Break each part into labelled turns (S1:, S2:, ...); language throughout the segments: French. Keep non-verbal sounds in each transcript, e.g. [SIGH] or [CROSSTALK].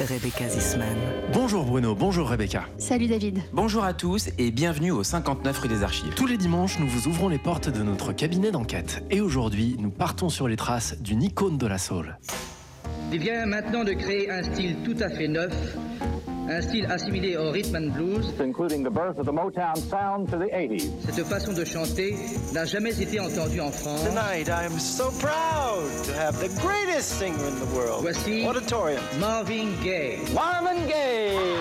S1: Rebecca Zisman.
S2: Bonjour Bruno, bonjour Rebecca.
S3: Salut David.
S4: Bonjour à tous et bienvenue au 59 rue des Archives.
S2: Tous les dimanches, nous vous ouvrons les portes de notre cabinet d'enquête. Et aujourd'hui, nous partons sur les traces d'une icône de la soul.
S5: Il vient maintenant de créer un style tout à fait neuf, un style assimilé au rhythm and blues.
S6: including the birth of the Motown sound to the 80s.
S5: Cette façon de chanter n'a jamais été entendue en France.
S7: Tonight, I am so proud to have the greatest singer in the world.
S5: Voici
S7: Auditorium.
S5: Marvin Gaye.
S7: Marvin Gaye.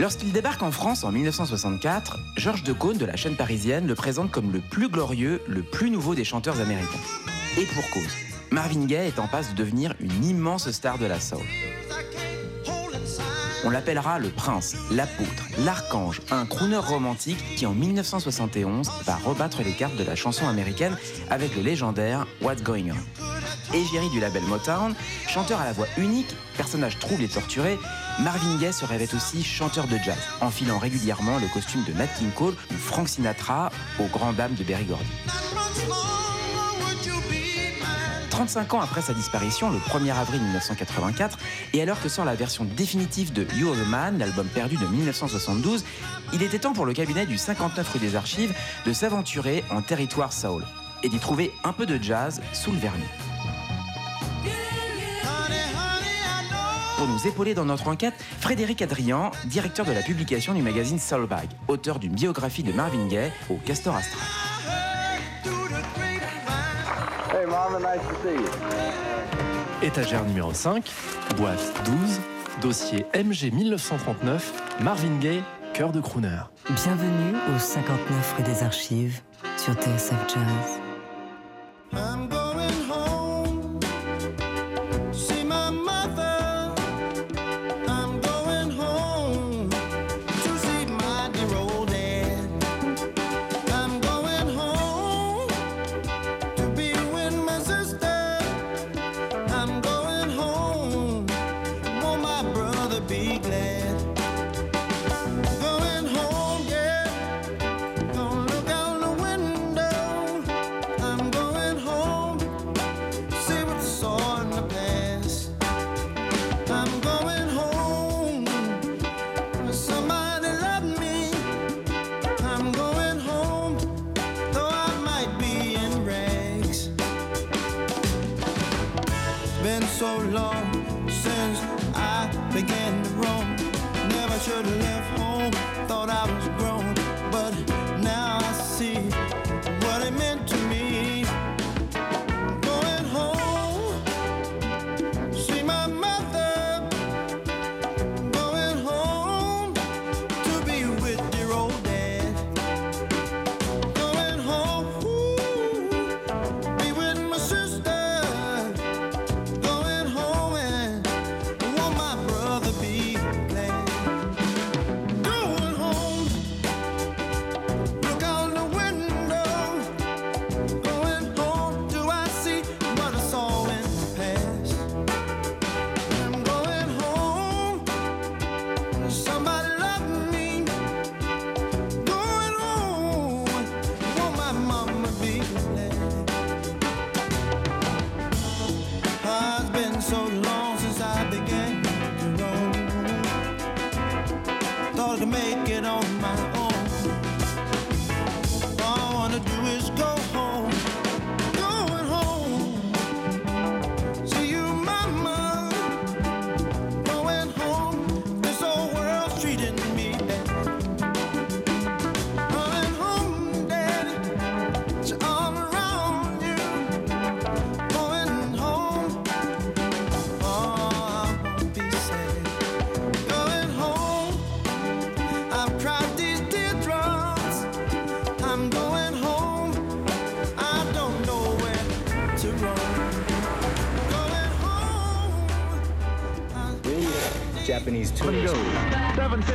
S4: Lorsqu'il débarque en France en 1964, Georges Decaune de la chaîne parisienne le présente comme le plus glorieux, le plus nouveau des chanteurs américains. Et pour cause. Marvin Gaye est en passe de devenir une immense star de la soul. On l'appellera le prince, l'apôtre, l'archange, un crooner romantique qui en 1971 va rebattre les cartes de la chanson américaine avec le légendaire What's Going On. Égérie du label Motown, chanteur à la voix unique, personnage trouble et torturé, Marvin Gaye se rêvait aussi chanteur de jazz, enfilant régulièrement le costume de Nat King Cole ou Frank Sinatra aux grandes dames de Berry Gordy. 35 ans après sa disparition, le 1er avril 1984, et alors que sort la version définitive de You're the Man, l'album perdu de 1972, il était temps pour le cabinet du 59 rue des Archives de s'aventurer en territoire soul et d'y trouver un peu de jazz sous le vernis. Pour nous épauler dans notre enquête, Frédéric Adrian, directeur de la publication du magazine Soulbag, auteur d'une biographie de Marvin Gaye au Castor Astral.
S6: Hey, Marvin, nice to see you.
S2: Étagère numéro 5, boîte 12, dossier MG 1939, Marvin Gaye, cœur de crooner.
S1: Bienvenue au 59 rue des Archives sur TSF Jazz.
S8: I'm going home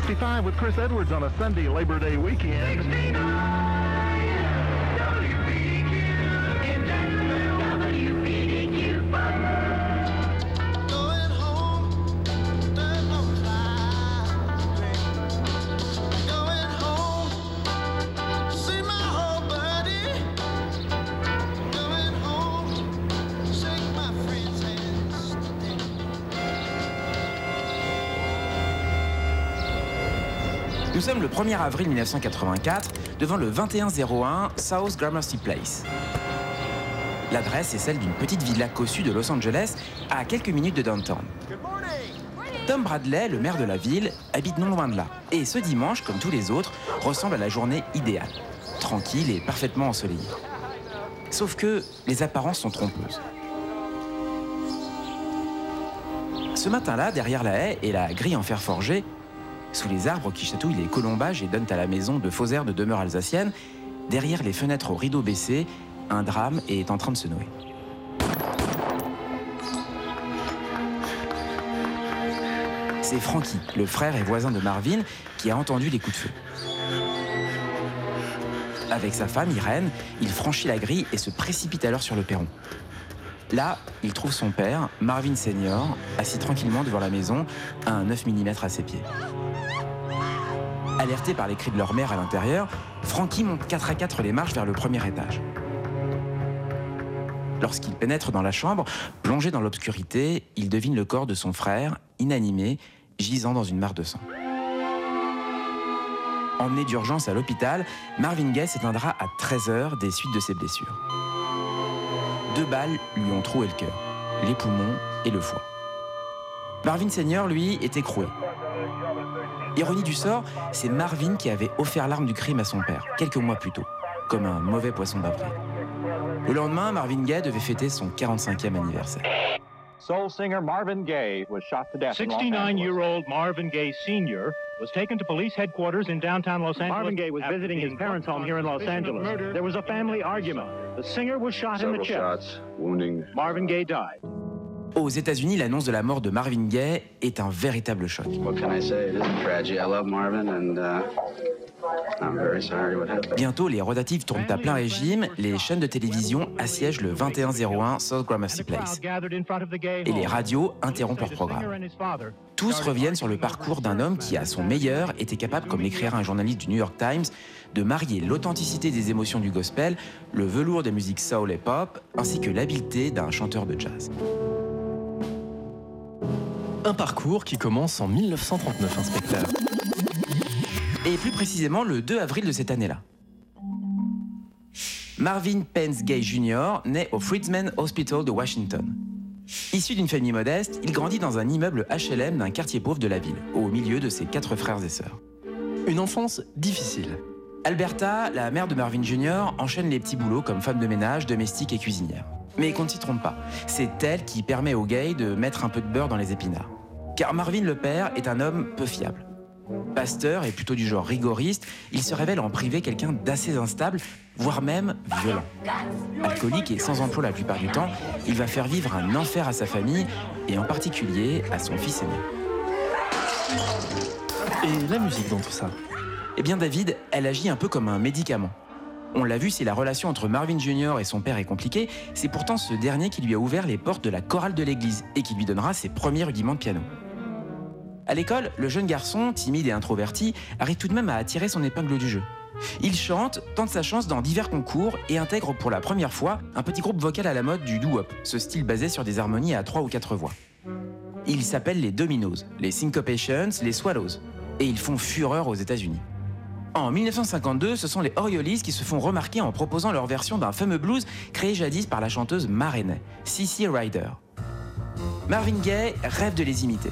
S9: 755 with Chris Edwards on a Sunday Labor Day weekend.
S4: 1er avril 1984 devant le 2101 South Gramercy Place. L'adresse est celle d'une petite villa cossue de Los Angeles à quelques minutes de downtown. Tom Bradley, le maire de la ville, habite non loin de là. Et ce dimanche, comme tous les autres, ressemble à la journée idéale. Tranquille et parfaitement ensoleillée. Sauf que les apparences sont trompeuses. Ce matin-là, derrière la haie et la grille en fer forgé, sous les arbres qui chatouillent les colombages et donnent à la maison de faux airs de demeure alsacienne, derrière les fenêtres aux rideaux baissés, un drame est en train de se nouer. C'est Frankie, le frère et voisin de Marvin, qui a entendu les coups de feu. Avec sa femme, Irène, il franchit la grille et se précipite alors sur le perron. Là, il trouve son père, Marvin Senior, assis tranquillement devant la maison, à un 9 mm à ses pieds. Alerté par les cris de leur mère à l'intérieur, Frankie monte 4 à 4 les marches vers le premier étage. Lorsqu'il pénètre dans la chambre, plongé dans l'obscurité, il devine le corps de son frère, inanimé, gisant dans une mare de sang. Emmené d'urgence à l'hôpital, Marvin Gaye s'éteindra à 13h des suites de ses blessures. Deux balles lui ont troué le cœur, les poumons et le foie. Marvin Senior, lui, est écroué. Ironie du sort, c'est Marvin qui avait offert l'arme du crime à son père, quelques mois plus tôt, comme un mauvais poisson d'avril. Le lendemain, Marvin Gaye devait fêter son 45e anniversaire.
S6: Soul singer Marvin Gaye was shot to death in Los Angeles.
S10: 69-year-old Marvin Gaye Sr. was taken to police headquarters in downtown Los Angeles.
S11: Marvin Gaye was visiting his parents' home here in Los Angeles. There was a family argument. The singer was shot in the chest.
S12: shots, wounding.
S11: Marvin Gaye died.
S4: Aux États-Unis, l'annonce de la mort de Marvin Gaye est un véritable choc.
S12: What can I say? It is a tragedy. I love Marvin, and uh, I'm very sorry what happened.
S4: Bientôt, les rotatives tournent à plein régime, les chaînes de télévision assiègent le 2101 South Gramercy Place. Et les radios interrompent leur programme. Tous reviennent sur le parcours d'un homme qui, à son meilleur, était capable, comme l'écrira un journaliste du New York Times, de marier l'authenticité des émotions du gospel, le velours des musiques soul et pop, ainsi que l'habileté d'un chanteur de jazz.
S2: Un parcours qui commence en 1939, inspecteur.
S4: Et plus précisément le 2 avril de cette année-là. Marvin Pence Gay Jr. naît au Freedman Hospital de Washington. Issu d'une famille modeste, il grandit dans un immeuble HLM d'un quartier pauvre de la ville, au milieu de ses quatre frères et sœurs.
S2: Une enfance difficile.
S4: Alberta, la mère de Marvin Jr., enchaîne les petits boulots comme femme de ménage, domestique et cuisinière. Mais qu'on ne s'y trompe pas, c'est elle qui permet aux gays de mettre un peu de beurre dans les épinards. Car Marvin le père est un homme peu fiable. Pasteur et plutôt du genre rigoriste, il se révèle en privé quelqu'un d'assez instable, voire même violent. Alcoolique et sans emploi la plupart du temps, il va faire vivre un enfer à sa famille et en particulier à son fils aîné.
S2: Et la musique dans tout ça?
S4: Eh bien David, elle agit un peu comme un médicament. On l'a vu, si la relation entre Marvin Jr. et son père est compliquée, c'est pourtant ce dernier qui lui a ouvert les portes de la chorale de l'église et qui lui donnera ses premiers rudiments de piano. À l'école, le jeune garçon, timide et introverti, arrive tout de même à attirer son épingle du jeu. Il chante, tente sa chance dans divers concours et intègre pour la première fois un petit groupe vocal à la mode du doo-wop, ce style basé sur des harmonies à trois ou quatre voix. Ils s'appellent les Dominos, les Syncopations, les Swallows, et ils font fureur aux États-Unis. En 1952, ce sont les Orioles qui se font remarquer en proposant leur version d'un fameux blues créé jadis par la chanteuse Ma Rainey, Cissy Ryder. Marvin Gaye rêve de les imiter.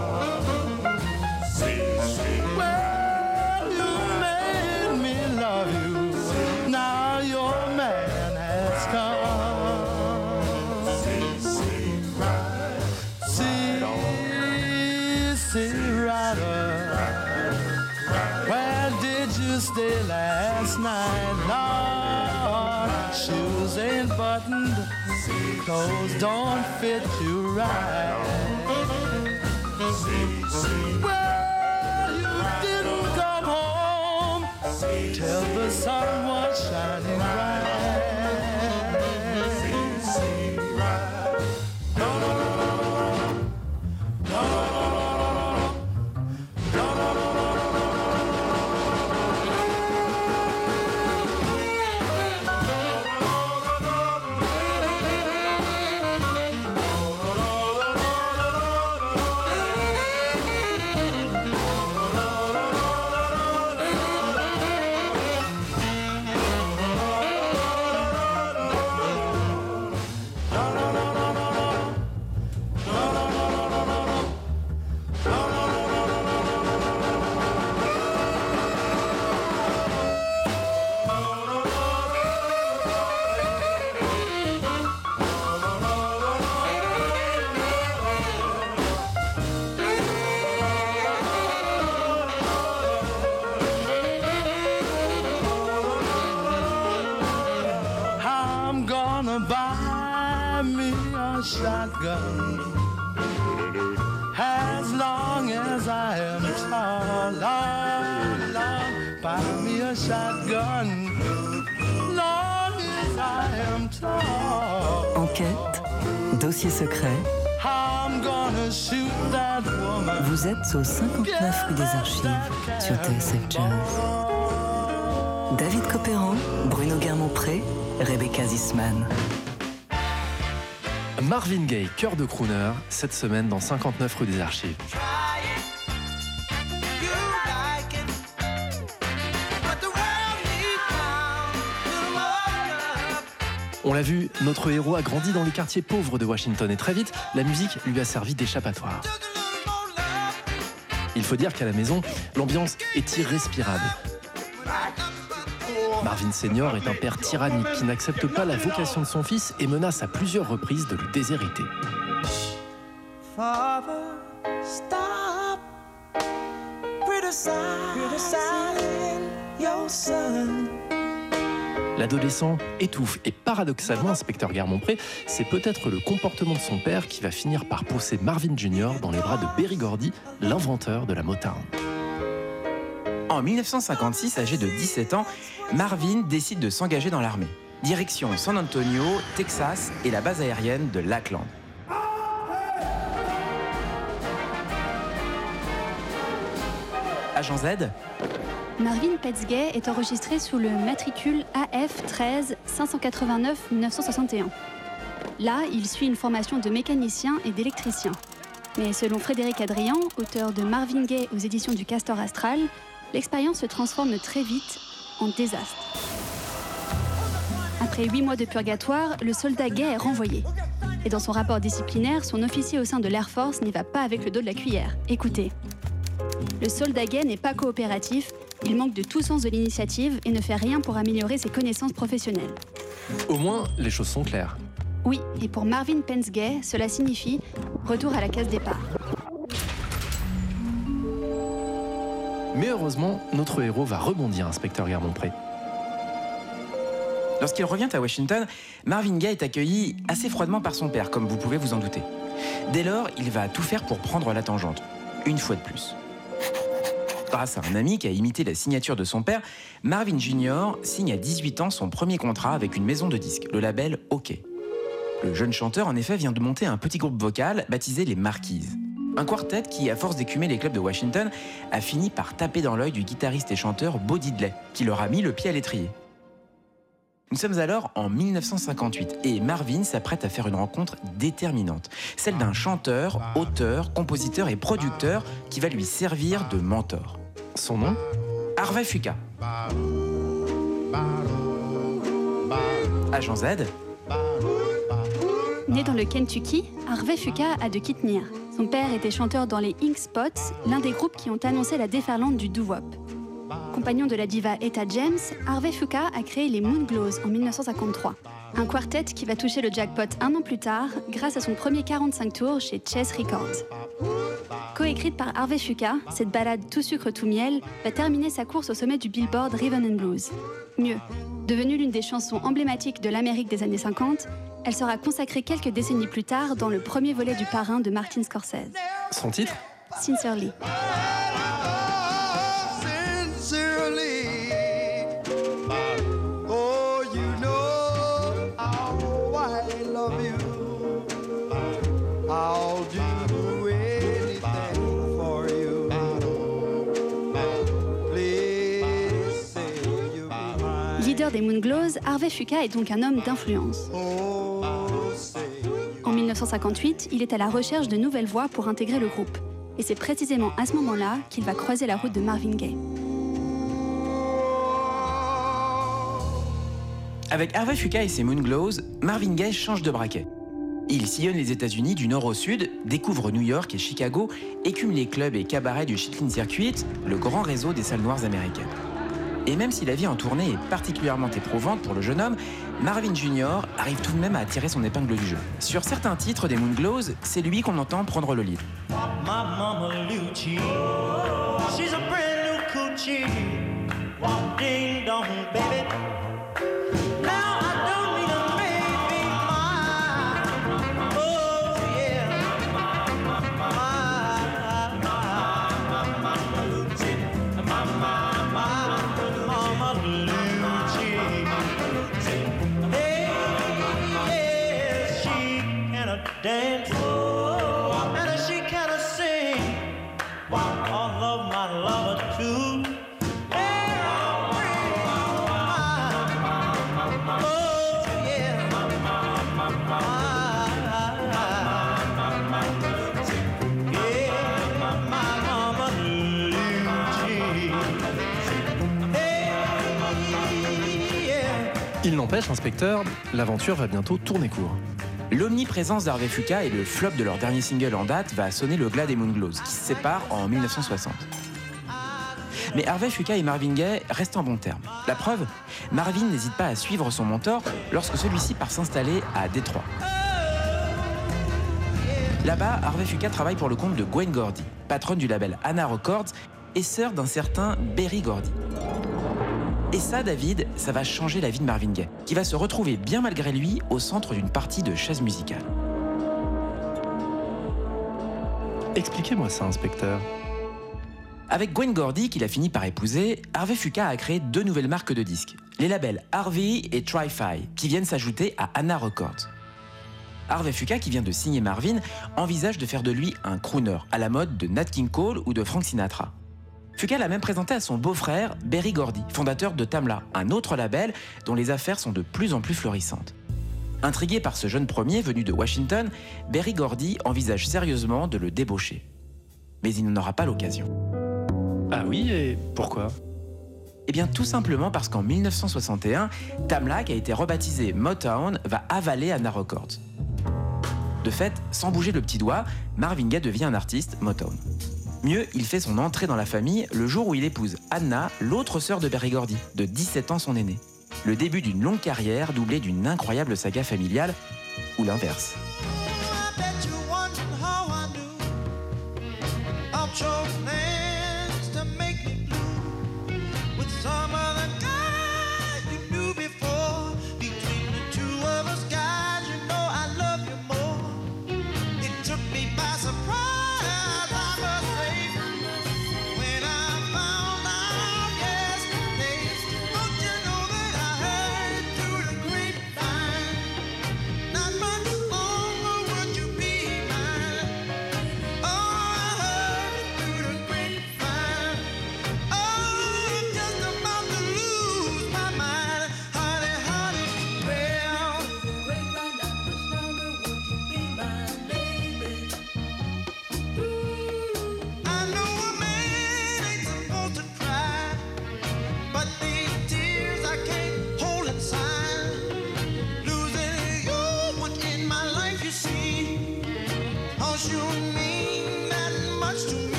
S13: stay last night, Lord. Shoes ain't buttoned, clothes don't fit you right. Well, you didn't come home till the sun was shining bright.
S1: Secret.
S13: I'm gonna shoot that woman.
S1: Vous êtes au 59 rue des Archives sur TSF Jazz. David Copéran, Bruno Guermont-Pré, Rebecca Zisman.
S2: Marvin Gaye, cœur de crooner, cette semaine dans 59 rue des Archives. On l'a vu, notre héros a grandi dans les quartiers pauvres de Washington et très vite, la musique lui a servi d'échappatoire. Il faut dire qu'à la maison, l'ambiance est irrespirable. Marvin Senior est un père tyrannique qui n'accepte pas la vocation de son fils et menace à plusieurs reprises de le déshériter. L'adolescent étouffe et paradoxalement, inspecteur Guermont-Pré, c'est peut-être le comportement de son père qui va finir par pousser Marvin Jr. dans les bras de Berry Gordy, l'inventeur de la Motown.
S4: En 1956, âgé de 17 ans, Marvin décide de s'engager dans l'armée. Direction San Antonio, Texas et la base aérienne de Lackland. Agent Z,
S3: Marvin Petzgay est enregistré sous le matricule AF 13 589 1961. Là, il suit une formation de mécanicien et d'électricien. Mais selon Frédéric Adrian, auteur de Marvin Gaye aux éditions du Castor Astral, l'expérience se transforme très vite en désastre. Après huit mois de purgatoire, le soldat Gay est renvoyé. Et dans son rapport disciplinaire, son officier au sein de l'Air Force n'y va pas avec le dos de la cuillère. Écoutez. Le soldat Gay n'est pas coopératif, il manque de tout sens de l'initiative et ne fait rien pour améliorer ses connaissances professionnelles.
S2: Au moins, les choses sont claires.
S3: Oui, et pour Marvin Pence Gay, cela signifie retour à la case départ.
S2: Mais heureusement, notre héros va rebondir, inspecteur Guermont-Pré.
S4: Lorsqu'il revient à Washington, Marvin Gaye est accueilli assez froidement par son père, comme vous pouvez vous en douter. Dès lors, il va tout faire pour prendre la tangente, une fois de plus. Grâce à un ami qui a imité la signature de son père, Marvin Jr. signe à 18 ans son premier contrat avec une maison de disques, le label OK. Le jeune chanteur, en effet, vient de monter un petit groupe vocal baptisé les Marquises. Un quartet qui, à force d'écumer les clubs de Washington, a fini par taper dans l'œil du guitariste et chanteur Bo Diddley, qui leur a mis le pied à l'étrier. Nous sommes alors en 1958 et Marvin s'apprête à faire une rencontre déterminante, celle d'un chanteur, auteur, compositeur et producteur qui va lui servir de mentor.
S2: Son nom
S4: Harvey Fuca. Agent Z,
S3: Né dans le Kentucky, Harvey Fuca a de Kitnir. Son père était chanteur dans les Ink Spots, l'un des groupes qui ont annoncé la déferlante du doo-wop. Compagnon de la diva Etta James, Harvey Fuca a créé les Moonglows en 1953. Un quartet qui va toucher le jackpot un an plus tard grâce à son premier 45 tours chez Chess Records. Coécrite par Harvey Fuca, cette balade tout sucre tout miel va terminer sa course au sommet du Billboard Rhythm and Blues. Mieux, devenue l'une des chansons emblématiques de l'Amérique des années 50, elle sera consacrée quelques décennies plus tard dans le premier volet du Parrain de Martin Scorsese.
S2: Son titre?
S3: Sincerely. Des Moonglows, Harvey Fuca est donc un homme d'influence. En 1958, il est à la recherche de nouvelles voix pour intégrer le groupe. Et c'est précisément à ce moment-là qu'il va croiser la route de Marvin Gaye.
S4: Avec Harvey Fuca et ses Moonglows, Marvin Gaye change de braquet. Il sillonne les États-Unis du nord au sud, découvre New York et Chicago, écume les clubs et cabarets du Chitlin Circuit, le grand réseau des salles noires américaines. Et même si la vie en tournée est particulièrement éprouvante pour le jeune homme, Marvin Jr. arrive tout de même à tirer son épingle du jeu. Sur certains titres des Moonglows, c'est lui qu'on entend prendre le lead.
S13: Oh.
S2: Il n'empêche, inspecteur, l'aventure va bientôt tourner court.
S4: L'omniprésence d'Harvey Fuca et le flop de leur dernier single en date va sonner le glas des Moonglows, qui se séparent en 1960. Mais Harvey Fuca et Marvin Gaye restent en bons termes. La preuve, Marvin n'hésite pas à suivre son mentor lorsque celui-ci part s'installer à Détroit. Là-bas, Harvey Fuca travaille pour le compte de Gwen Gordy, patronne du label Anna Records et sœur d'un certain Berry Gordy. Et ça, David, ça va changer la vie de Marvin Gaye, qui va se retrouver bien malgré lui au centre d'une partie de chaise musicale.
S2: Expliquez-moi ça, inspecteur.
S4: Avec Gwen Gordy, qu'il a fini par épouser, Harvey Fuca a créé deux nouvelles marques de disques, les labels Harvey et Tri-Fi, qui viennent s'ajouter à Anna Records. Harvey Fuca, qui vient de signer Marvin, envisage de faire de lui un crooner, à la mode de Nat King Cole ou de Frank Sinatra. Fuca l'a même présenté à son beau-frère, Berry Gordy, fondateur de Tamla, un autre label dont les affaires sont de plus en plus florissantes. Intrigué par ce jeune premier venu de Washington, Berry Gordy envisage sérieusement de le débaucher. Mais il n'en aura pas l'occasion.
S2: Ah oui, et pourquoi?
S4: Eh bien tout simplement parce qu'en 1961, Tamla, qui a été rebaptisé Motown, va avaler Anna Records. De fait, sans bouger le petit doigt, Marvin Gaye devient un artiste Motown. Mieux, il fait son entrée dans la famille le jour où il épouse Anna, l'autre sœur de Berry Gordy, de 17 ans son aîné. Le début d'une longue carrière doublée d'une incroyable saga familiale, ou l'inverse.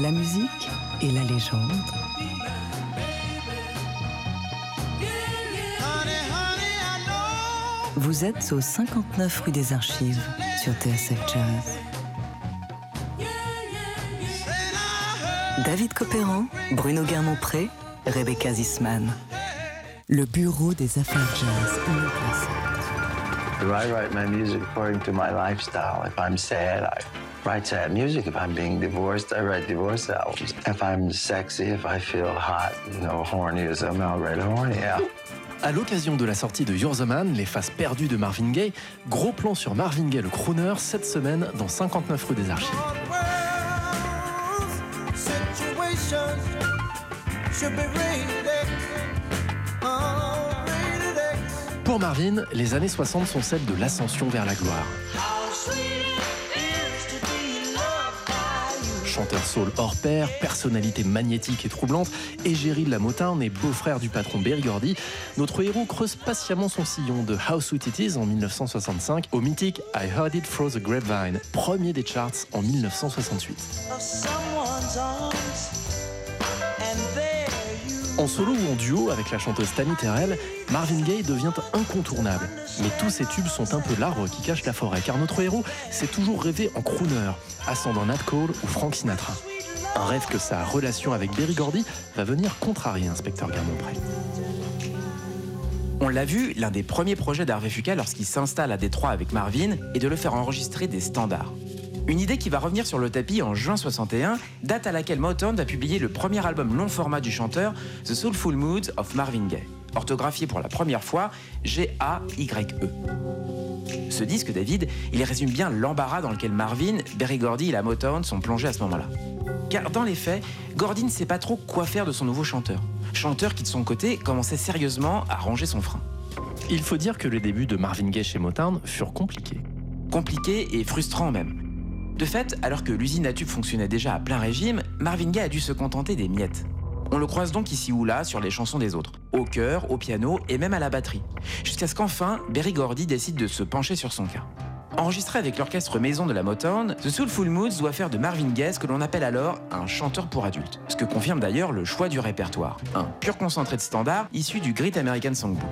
S1: La musique et la légende. Vous êtes au 59 rue des Archives sur TSF Jazz. David Copéran, Bruno Guermont-Pré, Rebecca Zisman. Le bureau des affaires jazz
S14: Do I lifestyle? Write sad music. If I'm being divorced, I write divorce albums. If I'm sexy, if I feel hot, you horny or something, I'll write a horny album.
S2: À l'occasion de la sortie de You're les faces perdues de Marvin Gaye, gros plan sur Marvin Gaye le crooner cette semaine dans 59 rue des Archives. Pour Marvin, les années 60 sont celles de l'ascension vers la gloire. Chanteur soul hors pair, personnalité magnétique et troublante, égérie de la et beau-frère du patron Berry notre héros creuse patiemment son sillon de How Sweet It Is en 1965 au mythique I Heard It Through the Grapevine, premier des charts en 1968. En solo ou en duo avec la chanteuse Tammy Terrell, Marvin Gaye devient incontournable. Mais tous ces tubes sont un peu l'arbre qui cache la forêt, car notre héros s'est toujours rêvé en crooner, ascendant Nat Cole ou Frank Sinatra. Un rêve que sa relation avec Berry Gordy va venir contrarier, inspecteur Garmont-Pré.
S4: On l'a vu, l'un des premiers projets d'Harvey Fuca lorsqu'il s'installe à Détroit avec Marvin est de le faire enregistrer des standards. Une idée qui va revenir sur le tapis en juin 61, date à laquelle Motown va publier le premier album long format du chanteur, The Soulful Moods of Marvin Gaye, orthographié pour la première fois G-A-Y-E. Ce disque, David, il résume bien l'embarras dans lequel Marvin, Berry Gordy et la Motown sont plongés à ce moment-là. Car dans les faits, Gordy ne sait pas trop quoi faire de son nouveau chanteur. Chanteur qui, de son côté, commençait sérieusement à ranger son frein.
S2: Il faut dire que les débuts de Marvin Gaye chez Motown furent compliqués.
S4: Compliqués et frustrants même. De fait, alors que l'usine à tubes fonctionnait déjà à plein régime, Marvin Gaye a dû se contenter des miettes. On le croise donc ici ou là sur les chansons des autres, au chœur, au piano et même à la batterie, jusqu'à ce qu'enfin Berry Gordy décide de se pencher sur son cas. Enregistré avec l'orchestre maison de la Motown, The Soulful Moods doit faire de Marvin Gaye ce que l'on appelle alors un chanteur pour adultes. Ce que confirme d'ailleurs le choix du répertoire. Un pur concentré de standards issu du Great American Songbook.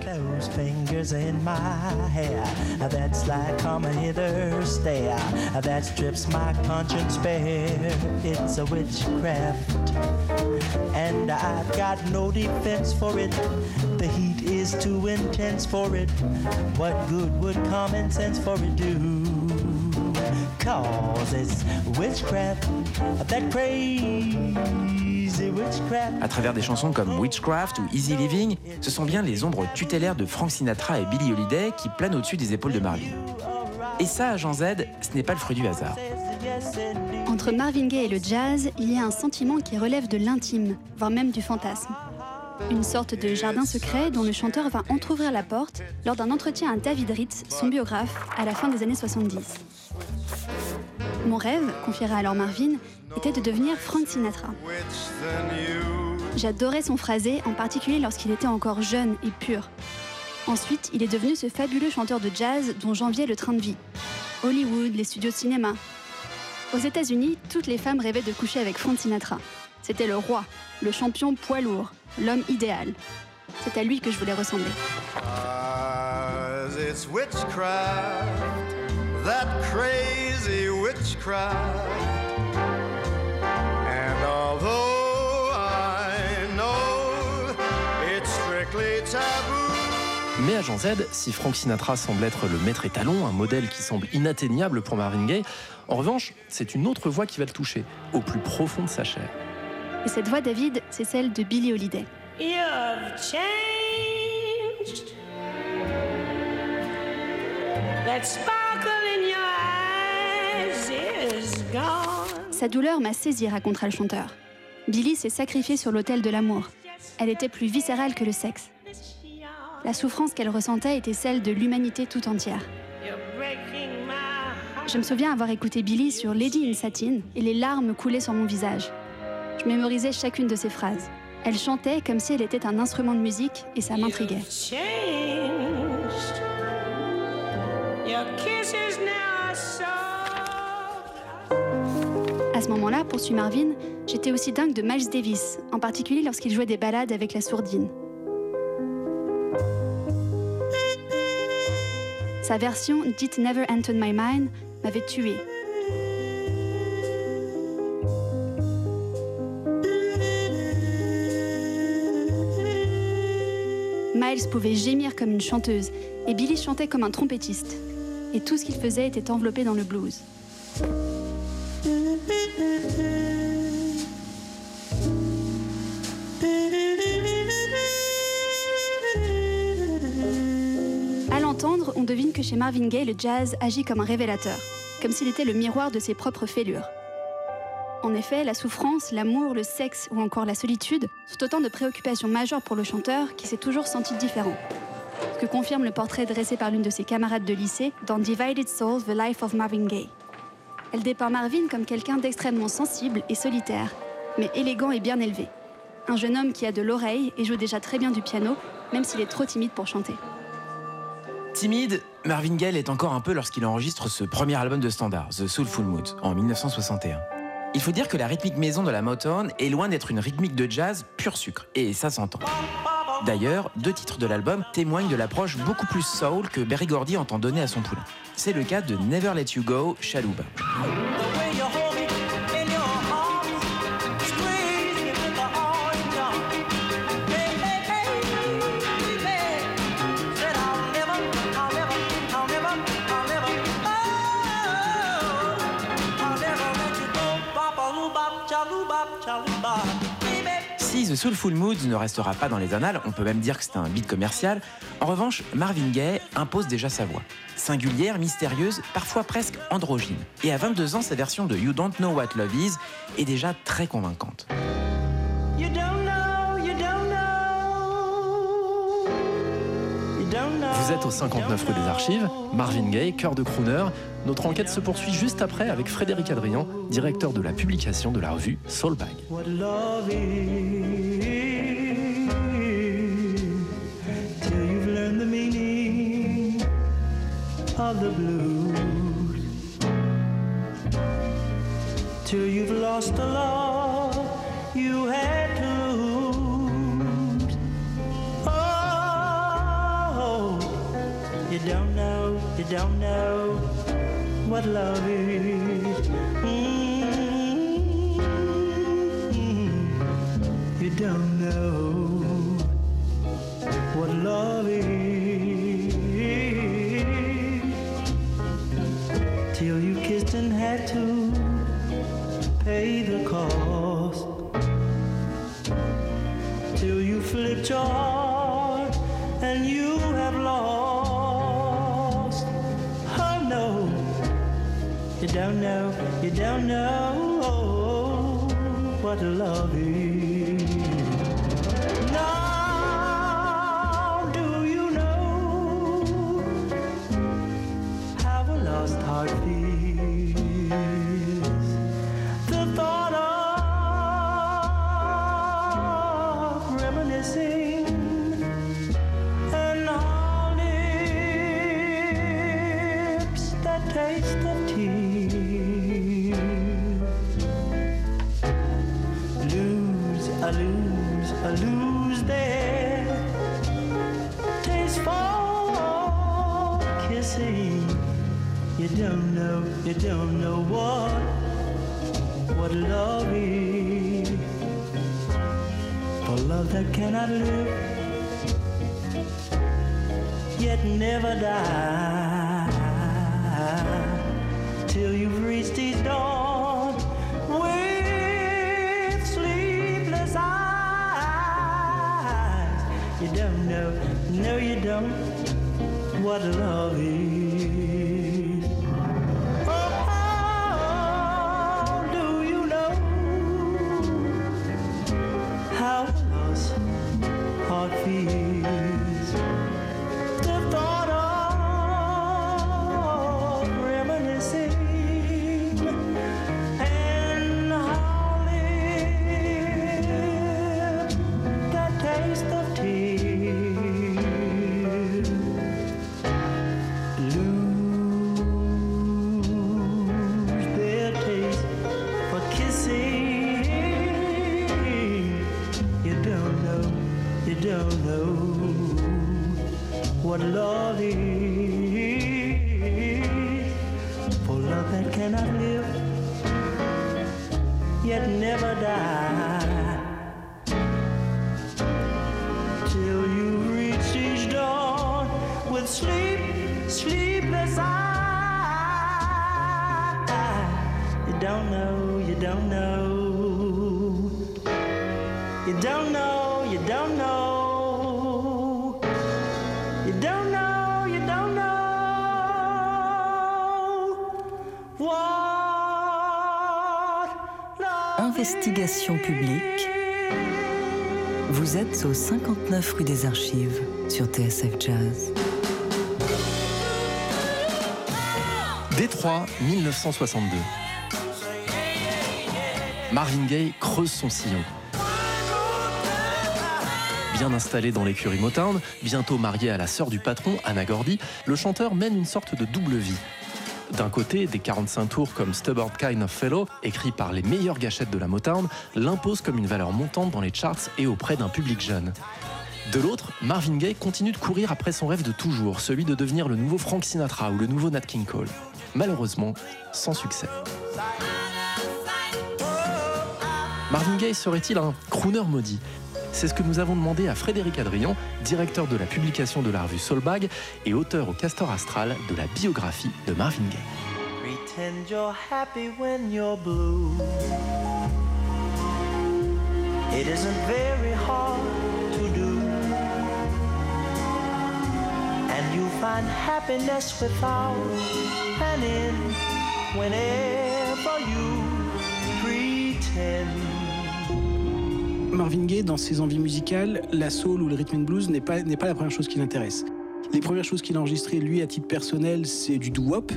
S13: And I've got no defense for it. Is too intense for it. What good would common sense for it do? Cause it's witchcraft, that crazy witchcraft.
S4: À travers des chansons comme Witchcraft ou Easy Living, ce sont bien les ombres tutélaires de Frank Sinatra et Billie Holiday qui planent au-dessus des épaules de Marvin. Et ça, à Jean Z, ce n'est pas le fruit du hasard.
S3: Entre Marvin Gaye et le jazz, il y a un sentiment qui relève de l'intime, voire même du fantasme. Une sorte de jardin secret dont le chanteur va entr'ouvrir la porte lors d'un entretien à David Ritz, son biographe, à la fin des années 70. Mon rêve, confiera alors Marvin, était de devenir Frank Sinatra. J'adorais son phrasé, en particulier lorsqu'il était encore jeune et pur. Ensuite, il est devenu ce fabuleux chanteur de jazz dont j'enviais le train de vie. Hollywood, les studios de cinéma. Aux États-Unis, toutes les femmes rêvaient de coucher avec Frank Sinatra. C'était le roi, le champion poids lourd, l'homme idéal. C'est à lui que je voulais ressembler.
S13: Cause it's witchcraft, that crazy witchcraft. And although I know it's strictly taboo.
S2: Mais à Jean Z, si Frank Sinatra semble être le maître étalon, un modèle qui semble inatteignable pour Marvin Gaye, en revanche, c'est une autre voix qui va le toucher, au plus profond de sa chair.
S3: Et cette voix, David, c'est celle de Billie Holiday.
S8: You've changed. That sparkle in your eyes is gone.
S3: Sa douleur m'a saisi, racontera le chanteur. Billie s'est sacrifiée sur l'autel de l'amour. Elle était plus viscérale que le sexe. La souffrance qu'elle ressentait était celle de l'humanité tout entière. Je me souviens avoir écouté Billie sur Lady in Satin et les larmes coulaient sur mon visage. Je mémorisais chacune de ses phrases. Elle chantait comme si elle était un instrument de musique et ça m'intriguait. À ce moment-là, poursuit Marvin, J'étais aussi dingue de Miles Davis, en particulier lorsqu'il jouait des ballades avec la sourdine. Sa version It Never Entered My Mind m'avait tué. Pouvait gémir comme une chanteuse et Billy chantait comme un trompettiste. Et tout ce qu'il faisait était enveloppé dans le blues. À l'entendre, on devine que chez Marvin Gaye, le jazz agit comme un révélateur, comme s'il était le miroir de ses propres fêlures. En effet, la souffrance, l'amour, le sexe ou encore la solitude sont autant de préoccupations majeures pour le chanteur qui s'est toujours senti différent. Ce que confirme le portrait dressé par l'une de ses camarades de lycée dans Divided Souls, The Life of Marvin Gaye. Elle dépeint Marvin comme quelqu'un d'extrêmement sensible et solitaire, mais élégant et bien élevé. Un jeune homme qui a de l'oreille et joue déjà très bien du piano, même s'il est trop timide pour chanter.
S4: Timide, Marvin Gaye est encore un peu lorsqu'il enregistre ce premier album de standard, The Soulful Mood, en 1961. Il faut dire que la rythmique maison de la Motown est loin d'être une rythmique de jazz pur sucre, et ça s'entend. D'ailleurs, deux titres de l'album témoignent de l'approche beaucoup plus soul que Berry Gordy entend donner à son poulain. C'est le cas de Never Let You Go, Chalouba. The Soulful Moods ne restera pas dans les annales, on peut même dire que c'est un beat commercial, en revanche, Marvin Gaye impose déjà sa voix. Singulière, mystérieuse, parfois presque androgyne. Et à 22 ans, sa version de You Don't Know What Love Is est déjà très convaincante.
S2: Au 59 rue des Archives, Marvin Gaye, cœur de crooner. Notre enquête se poursuit juste après avec Frédéric Adrien, directeur de la publication de la revue Soulbag.
S8: of the blues till you've lost the love you had don't know what love is Mm. You don't know what love is till you kissed and had to pay the cost. Till you flipped your don't know, you don't know what love is. Now, do you know how a lost heart feels? The thought of reminiscing and lips that taste of tears. You don't know what what love is. For love that cannot live, yet never die. Till you've reached each dawn
S1: Vous êtes au 59 rue des Archives sur TSF Jazz.
S2: Détroit, 1962. Marvin Gaye creuse son sillon. Bien installé dans l'écurie Motown, bientôt marié à la sœur du patron, Anna Gordy, le chanteur mène une sorte de double vie. D'un côté, des 45 tours comme Stubborn Kind of Fellow, écrits par les meilleures gâchettes de la Motown, l'imposent comme une valeur montante dans les charts et auprès d'un public jeune. De l'autre, Marvin Gaye continue de courir après son rêve de toujours, celui de devenir le nouveau Frank Sinatra ou le nouveau Nat King Cole. Malheureusement, sans succès. Marvin Gaye serait-il un crooner maudit? C'est ce que nous avons demandé à Frédéric Adrian, directeur de la publication de la revue Soulbag et auteur au Castor Astral de la biographie de Marvin Gaye.
S8: And you find happiness without whenever you pretend.
S15: Marvin Gaye, dans ses envies musicales, la soul ou le rhythm and blues n'est pas, n'est pas la première chose qui l'intéresse. Les premières choses qu'il a enregistrées, lui, à titre personnel, c'est du doo-wop,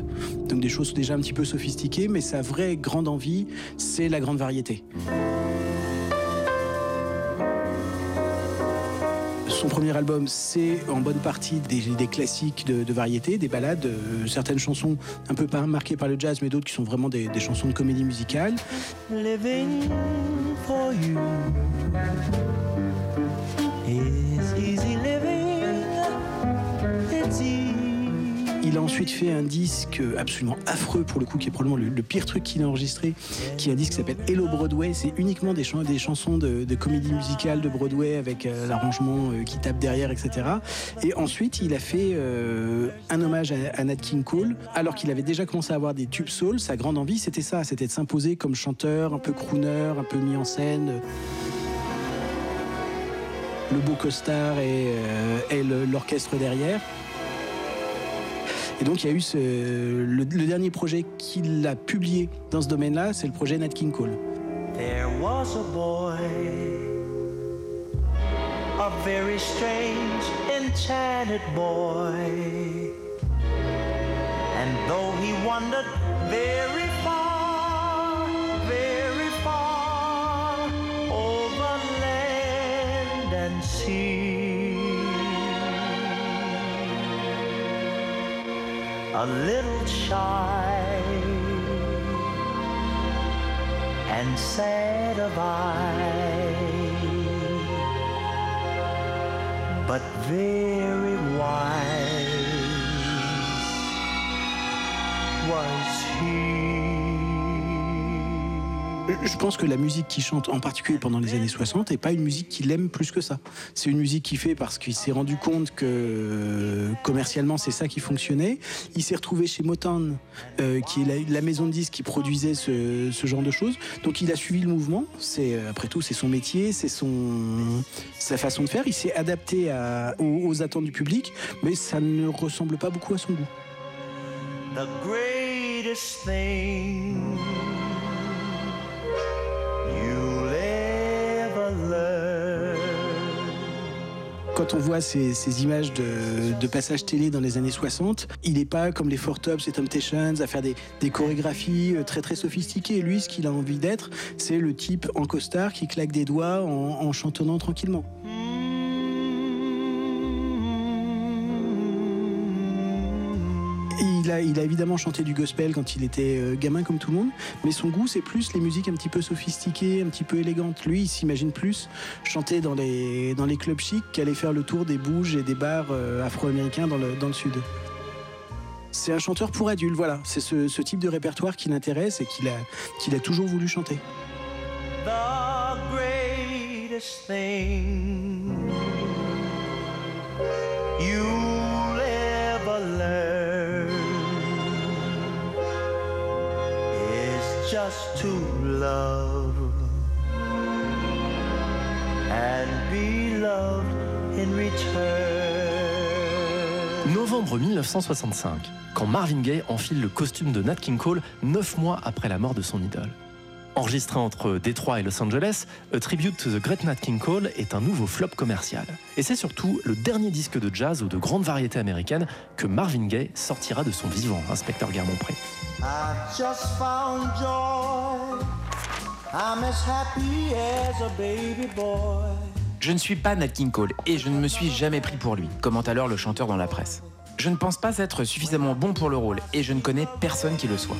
S15: donc des choses déjà un petit peu sophistiquées, mais sa vraie grande envie, c'est la grande variété. Son premier album, c'est en bonne partie des, classiques de, variété, des ballades, euh, certaines chansons un peu marquées par le jazz, mais d'autres qui sont vraiment des, chansons de comédie musicale. Il a ensuite fait un disque absolument affreux pour le coup, qui est probablement le, pire truc qu'il a enregistré, qui est un disque qui s'appelle Hello Broadway. C'est uniquement des, chan- des chansons de, comédie musicale de Broadway avec euh, l'arrangement euh, qui tape derrière, etc. Et ensuite, il a fait euh, un hommage à, Nat King Cole, alors qu'il avait déjà commencé à avoir des tubes soul. Sa grande envie, c'était ça, c'était de s'imposer comme chanteur, un peu crooner, un peu mis en scène. Le beau costard et, l'orchestre derrière. Et donc il y a eu ce- le, le dernier projet qu'il a publié dans ce domaine-là, c'est le projet Nat King Cole.
S8: There was a boy, a very strange, enchanted boy. And though he wandered very far, very far over land and sea, a little shy and sad of eye, but very wise was
S15: Je pense que la musique qu'il chante, en particulier pendant les années 60, n'est pas une musique qu'il aime plus que ça. C'est une musique qu'il fait parce qu'il s'est rendu compte que euh, commercialement c'est ça qui fonctionnait. Il s'est retrouvé chez Motown, euh, qui est la, maison de disques qui produisait ce, ce genre de choses. Donc il a suivi le mouvement. C'est euh, après tout c'est son métier, c'est son sa façon de faire. Il s'est adapté à- aux, aux attentes du public, mais ça ne ressemble pas beaucoup à son goût.
S8: The greatest thing
S15: Quand on voit ces, images de, de passage télé dans les années 60, il n'est pas comme les Four Tops et Temptations à faire des, chorégraphies euh, très très sophistiquées. Lui, ce qu'il a envie d'être, c'est le type en costard qui claque des doigts en, en chantonnant tranquillement. Il a, évidemment chanté du gospel quand il était euh, gamin comme tout le monde, mais son goût c'est plus les musiques un petit peu sophistiquées, un petit peu élégantes. Lui, il s'imagine plus chanter dans les, clubs chics qu'aller faire le tour des bouges et des bars euh, afro-américains dans le, sud. C'est un chanteur pour adultes, voilà. C'est ce, type de répertoire qui l'intéresse et qu'il a, toujours voulu chanter.
S2: Novembre 1965, quand Marvin Gaye enfile le costume de Nat King Cole neuf mois après la mort de son idole. Enregistré entre Détroit et Los Angeles, A Tribute to the Great Nat King Cole est un nouveau flop commercial. Et c'est surtout le dernier disque de jazz ou de grande variété américaine que Marvin Gaye sortira de son vivant, inspecteur Guermont-Pré.
S8: I've just found joy. I'm as happy as a baby boy.
S4: Je ne suis pas Nat King Cole et je ne me suis jamais pris pour lui, commente alors le chanteur dans la presse. Je ne pense pas être suffisamment bon pour le rôle et je ne connais personne qui le soit.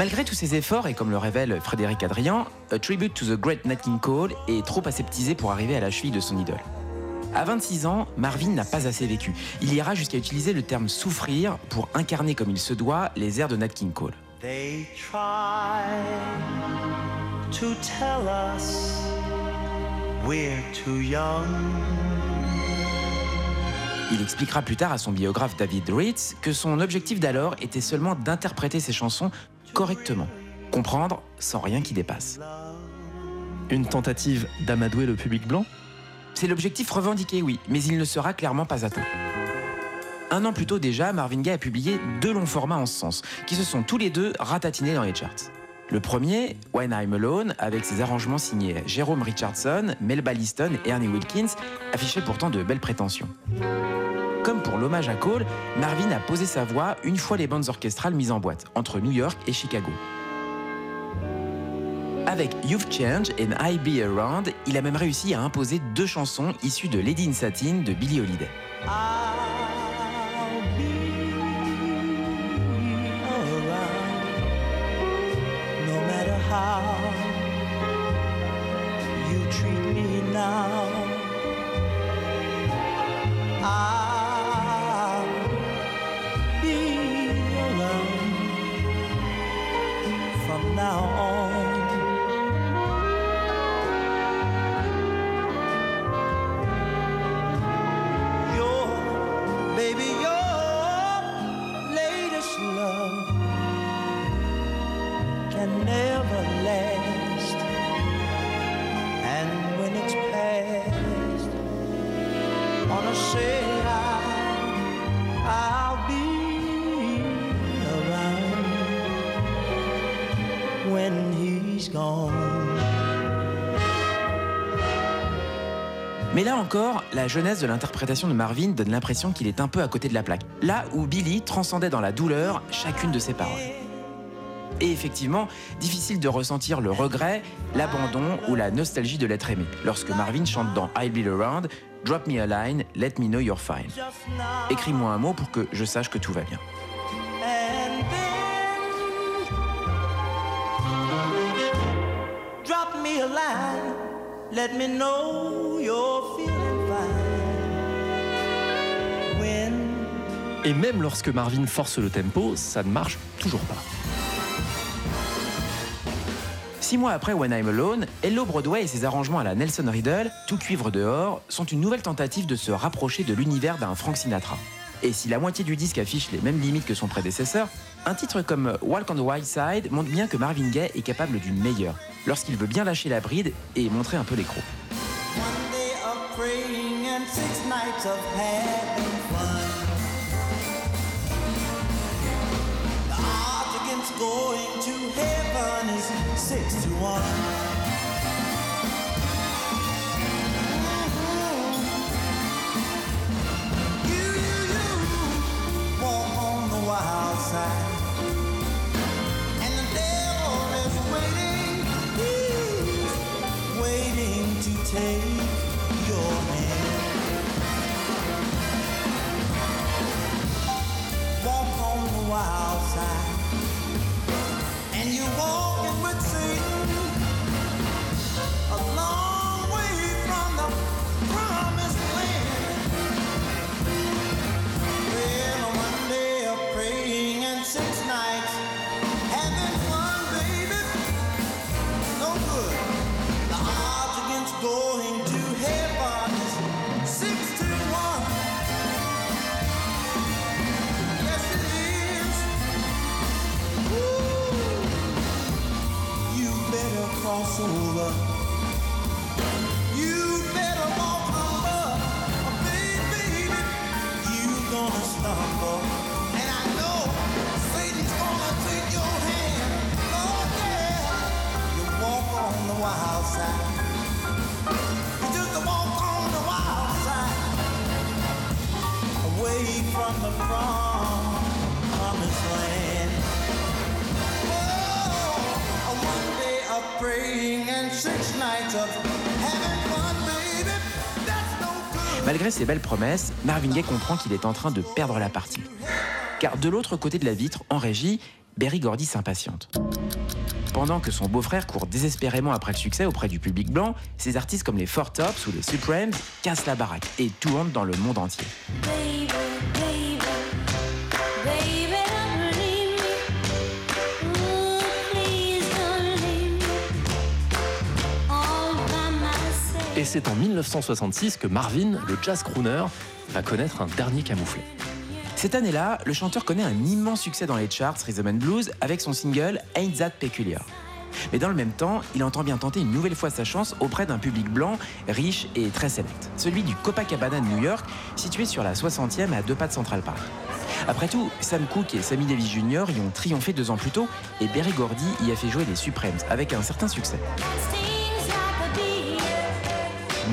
S4: Malgré tous ses efforts, et comme le révèle Frédéric Adrian, A Tribute to the Great Nat King Cole est trop aseptisé pour arriver à la cheville de son idole. À 26 ans, Marvin n'a pas assez vécu. Il ira jusqu'à utiliser le terme souffrir pour incarner comme il se doit les airs de Nat King Cole.
S8: They try to tell us we're too young.
S4: Il expliquera plus tard à son biographe David Ritz que son objectif d'alors était seulement d'interpréter ses chansons correctement, comprendre sans rien qui dépasse.
S2: Une tentative d'amadouer le public blanc
S4: C'est l'objectif revendiqué, oui, mais il ne sera clairement pas atteint. Un an plus tôt déjà, Marvin Gaye a publié deux longs formats en ce sens, qui se sont tous les deux ratatinés dans les charts. Le premier, When I'm Alone, avec ses arrangements signés Jérôme Richardson, Melba Liston et Ernie Wilkins, affichait pourtant de belles prétentions. Comme pour l'hommage à Cole, Marvin a posé sa voix une fois les bandes orchestrales mises en boîte, entre New York et Chicago. Avec You've Changed and I Be Around, il a même réussi à imposer deux chansons issues de Lady in Satin de Billie Holiday.
S8: Now. I'll
S4: Mais là encore, la jeunesse de l'interprétation de Marvin donne l'impression qu'il est un peu à côté de la plaque. Là où Billy transcendait dans la douleur chacune de ses paroles. Et effectivement, difficile de ressentir le regret, l'abandon ou la nostalgie de l'être aimé lorsque Marvin chante dans I'll Be Around Drop me a line, let me know you're fine. Écris-moi un mot pour que je sache que tout va bien.
S8: Let me know you're feeling fine. When
S2: Et même lorsque Marvin force le tempo, ça ne marche toujours pas.
S4: Six mois après When I'm Alone, Hello Broadway et ses arrangements à la Nelson Riddle, tout cuivre dehors, sont une nouvelle tentative de se rapprocher de l'univers d'un Frank Sinatra. Et si la moitié du disque affiche les mêmes limites que son prédécesseur, un titre comme Walk on the Wild Side montre bien que Marvin Gaye est capable du meilleur, lorsqu'il veut bien lâcher la bride et montrer un peu les.
S8: take your hand. Walk on the wild side.
S4: Malgré ses belles promesses, Marvin Gaye comprend qu'il est en train de perdre la partie. Car de l'autre côté de la vitre, en régie, Berry Gordy s'impatiente. Pendant que son beau-frère court désespérément après le succès auprès du public blanc, ces artistes comme les Four Tops ou les Supremes cassent la baraque et tournent dans le monde entier.
S2: Et c'est en 1966 que Marvin, le jazz crooner, va connaître un dernier camouflet.
S4: Cette année-là, le chanteur connaît un immense succès dans les charts Rhythm and Blues avec son single Ain't That Peculiar. Mais dans le même temps, il entend bien tenter une nouvelle fois sa chance auprès d'un public blanc, riche et très sélect. Celui du Copacabana de New York, situé sur la 60e à deux pas de Central Park. Après tout, Sam Cooke et Sammy Davis Jr. y ont triomphé deux ans plus tôt et Berry Gordy y a fait jouer les Supremes avec un certain succès.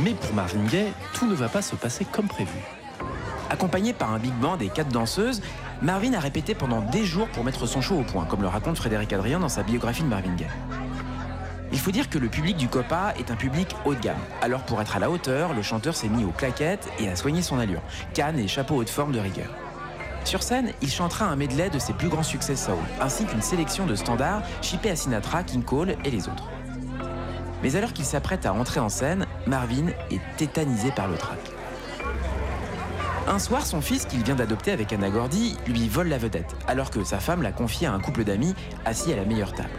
S2: Mais pour Marvin Gaye, tout ne va pas se passer comme prévu.
S4: Accompagné par un big band et quatre danseuses, Marvin a répété pendant des jours pour mettre son show au point, comme le raconte Frédéric Adrien dans sa biographie de Marvin Gaye. Il faut dire que le public du Copa est un public haut de gamme. Alors pour être à la hauteur, le chanteur s'est mis aux claquettes et a soigné son allure, canne et chapeau haute forme de rigueur. Sur scène, il chantera un medley de ses plus grands succès soul, ainsi qu'une sélection de standards chippés à Sinatra, King Cole et les autres. Mais alors qu'il s'apprête à entrer en scène, Marvin est tétanisé par le trac. Un soir, son fils, qu'il vient d'adopter avec Anna Gordy, lui vole la vedette, alors que sa femme l'a confié à un couple d'amis assis à la meilleure table.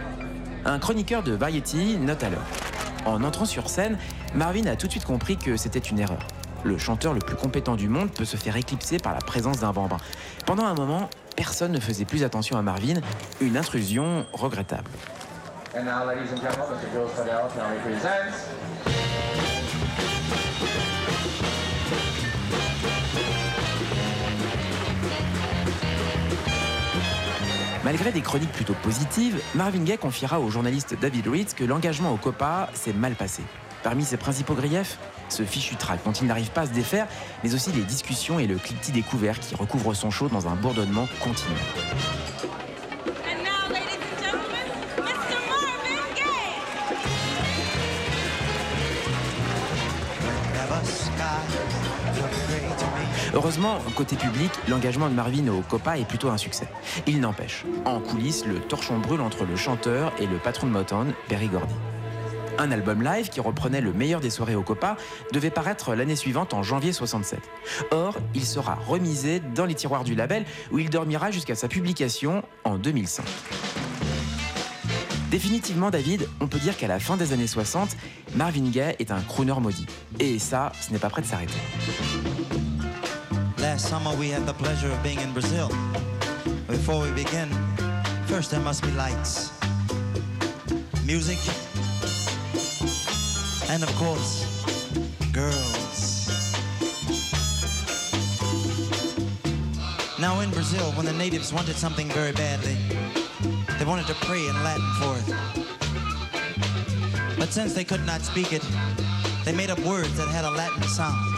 S4: Un chroniqueur de Variety note alors. En entrant sur scène, Marvin a tout de suite compris que c'était une erreur. Le chanteur le plus compétent du monde peut se faire éclipser par la présence d'un bambin. Pendant un moment, personne ne faisait plus attention à Marvin, une intrusion regrettable.
S7: And now, ladies and gentlemen, Mr. Jules Fidelis now.
S4: Malgré des chroniques plutôt positives, Marvin Gaye confiera au journaliste David Reed que l'engagement au COPA s'est mal passé. Parmi ses principaux griefs, ce fichu track dont il n'arrive pas à se défaire, mais aussi les discussions et le cliquetis découvert qui recouvre son show dans un bourdonnement continu. Heureusement, côté public, l'engagement de Marvin au COPA est plutôt un succès. Il n'empêche, en coulisses, le torchon brûle entre le chanteur et le patron de Motown, Berry Gordy. Un album live qui reprenait le meilleur des soirées au Copa devait paraître l'année suivante en janvier 67. Or, il sera remisé dans les tiroirs du label où il dormira jusqu'à sa publication en 2005. Définitivement, David, on peut dire qu'à la fin des années 60, Marvin Gaye est un crooner maudit. Et ça, ce n'est pas prêt de s'arrêter.
S8: Last summer we had the pleasure of being in Brazil. Before we begin, first there must be lights, music, and of course, girls. Now in Brazil, when the natives wanted something very badly, they wanted to pray in Latin for it. But since they could not speak it, they made up words that had a Latin sound.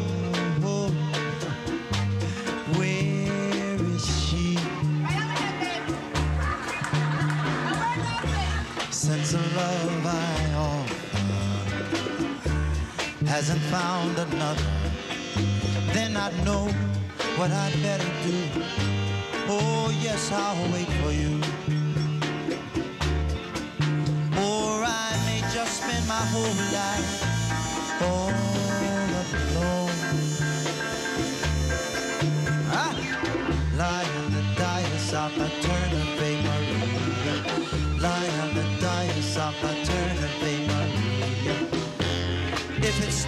S8: hasn't found another, then I know what I'd better do. Oh, yes, I'll wait for you. Or I may just spend my whole life all alone. Ah! On the dais of eternity,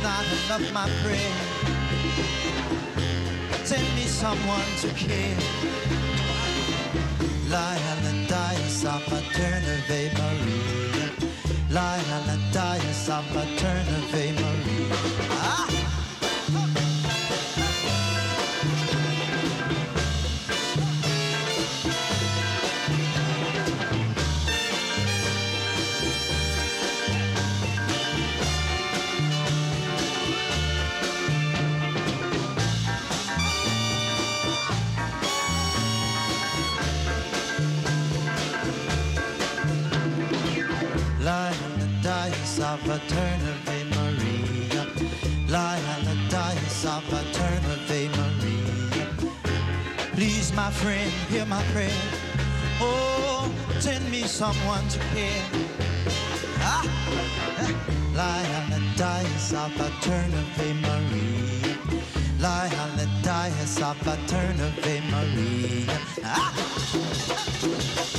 S8: not enough, my prayer, send me someone to care. Lie on the dais of eternity, Maria. Lie on the dais of a friend, hear my prayer. Oh, send me someone to care. Ah, eh. lie on the dice of a turn of a Maria. Lie on the dice of a Maria. Ah!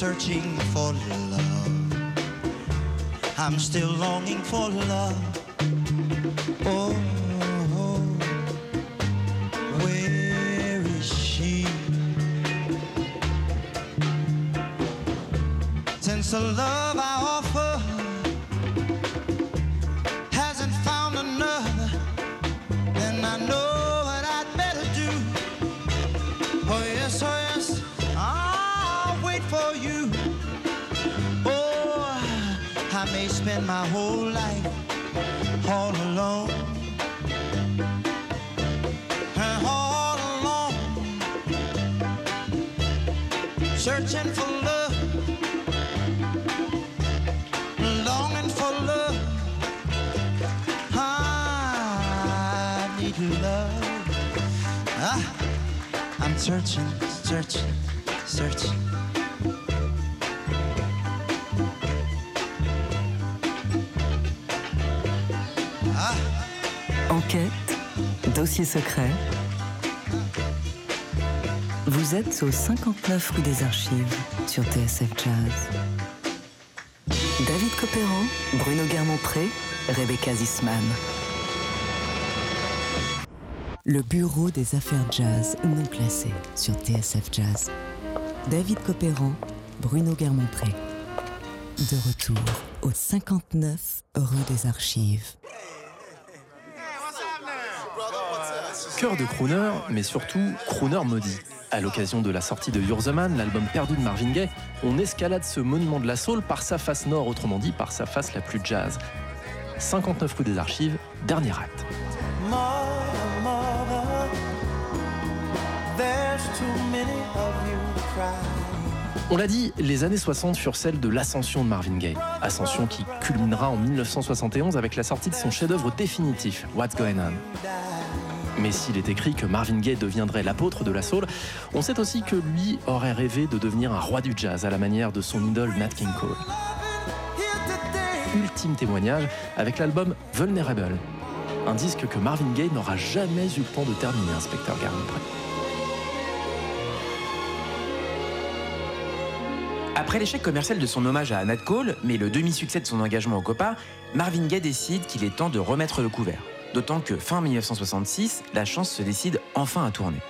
S8: Searching for love. I'm still longing for love. Searching for love, longing for love. I need love. Ah, I'm searching, searching, searching. Ah,
S16: Enquête, dossier secret. Vous êtes au 59 rue des Archives sur TSF Jazz. David Copéran, Bruno Guermont-Pré, Rebecca Zisman.
S1: Le bureau des affaires jazz non classées sur TSF Jazz. David Copéran, Bruno Guermont-Pré. De retour au 59 rue des Archives.
S2: Cœur de crooner, mais surtout crooner maudit. À l'occasion de la sortie de You're the l'album perdu de Marvin Gaye, on escalade ce monument de la soul par sa face nord, autrement dit par sa face la plus jazz. 59 rue des Archives, dernier acte. On l'a dit, les années 60 furent celles de l'ascension de Marvin Gaye. Ascension qui culminera en 1971 avec la sortie de son chef-d'œuvre définitif, What's Going On. Mais s'il est écrit que Marvin Gaye deviendrait l'apôtre de la soul, on sait aussi que lui aurait rêvé de devenir un roi du jazz à la manière de son idole Nat King Cole. Ultime témoignage avec l'album Vulnerable, un disque que Marvin Gaye n'aura jamais eu le temps de terminer, inspecteur Garnier.
S17: Après l'échec commercial de son hommage à Nat Cole, mais le demi-succès de son engagement au Copa, Marvin Gaye décide qu'il est temps de remettre le couvert. D'autant que fin 1966, la chance se décide enfin à tourner.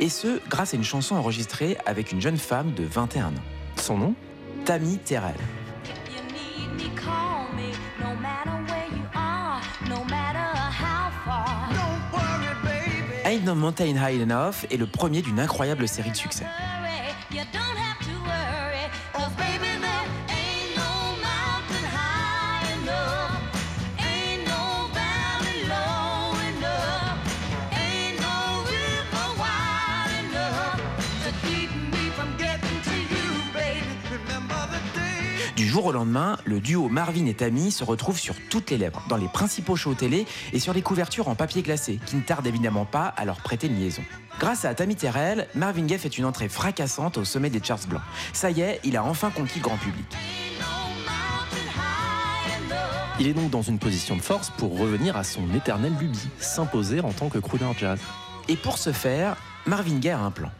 S17: Et ce, grâce à une chanson enregistrée avec une jeune femme de 21 ans.
S2: Son nom?
S17: Tammy Terrell. Ain't No Mountain High Enough est le premier d'une incroyable série de succès.
S4: Jour au lendemain, le duo Marvin et Tammy se retrouve sur toutes les lèvres, dans les principaux shows télé et sur les couvertures en papier glacé, qui ne tardent évidemment pas à leur prêter une liaison. Grâce à Tammy Terrell, Marvin Gaye fait une entrée fracassante au sommet des charts blancs. Ça y est, il a enfin conquis le grand public.
S2: Il est donc dans une position de force pour revenir à son éternelle lubie, s'imposer en tant que crooner jazz.
S4: Et pour ce faire, Marvin Gaye a un plan.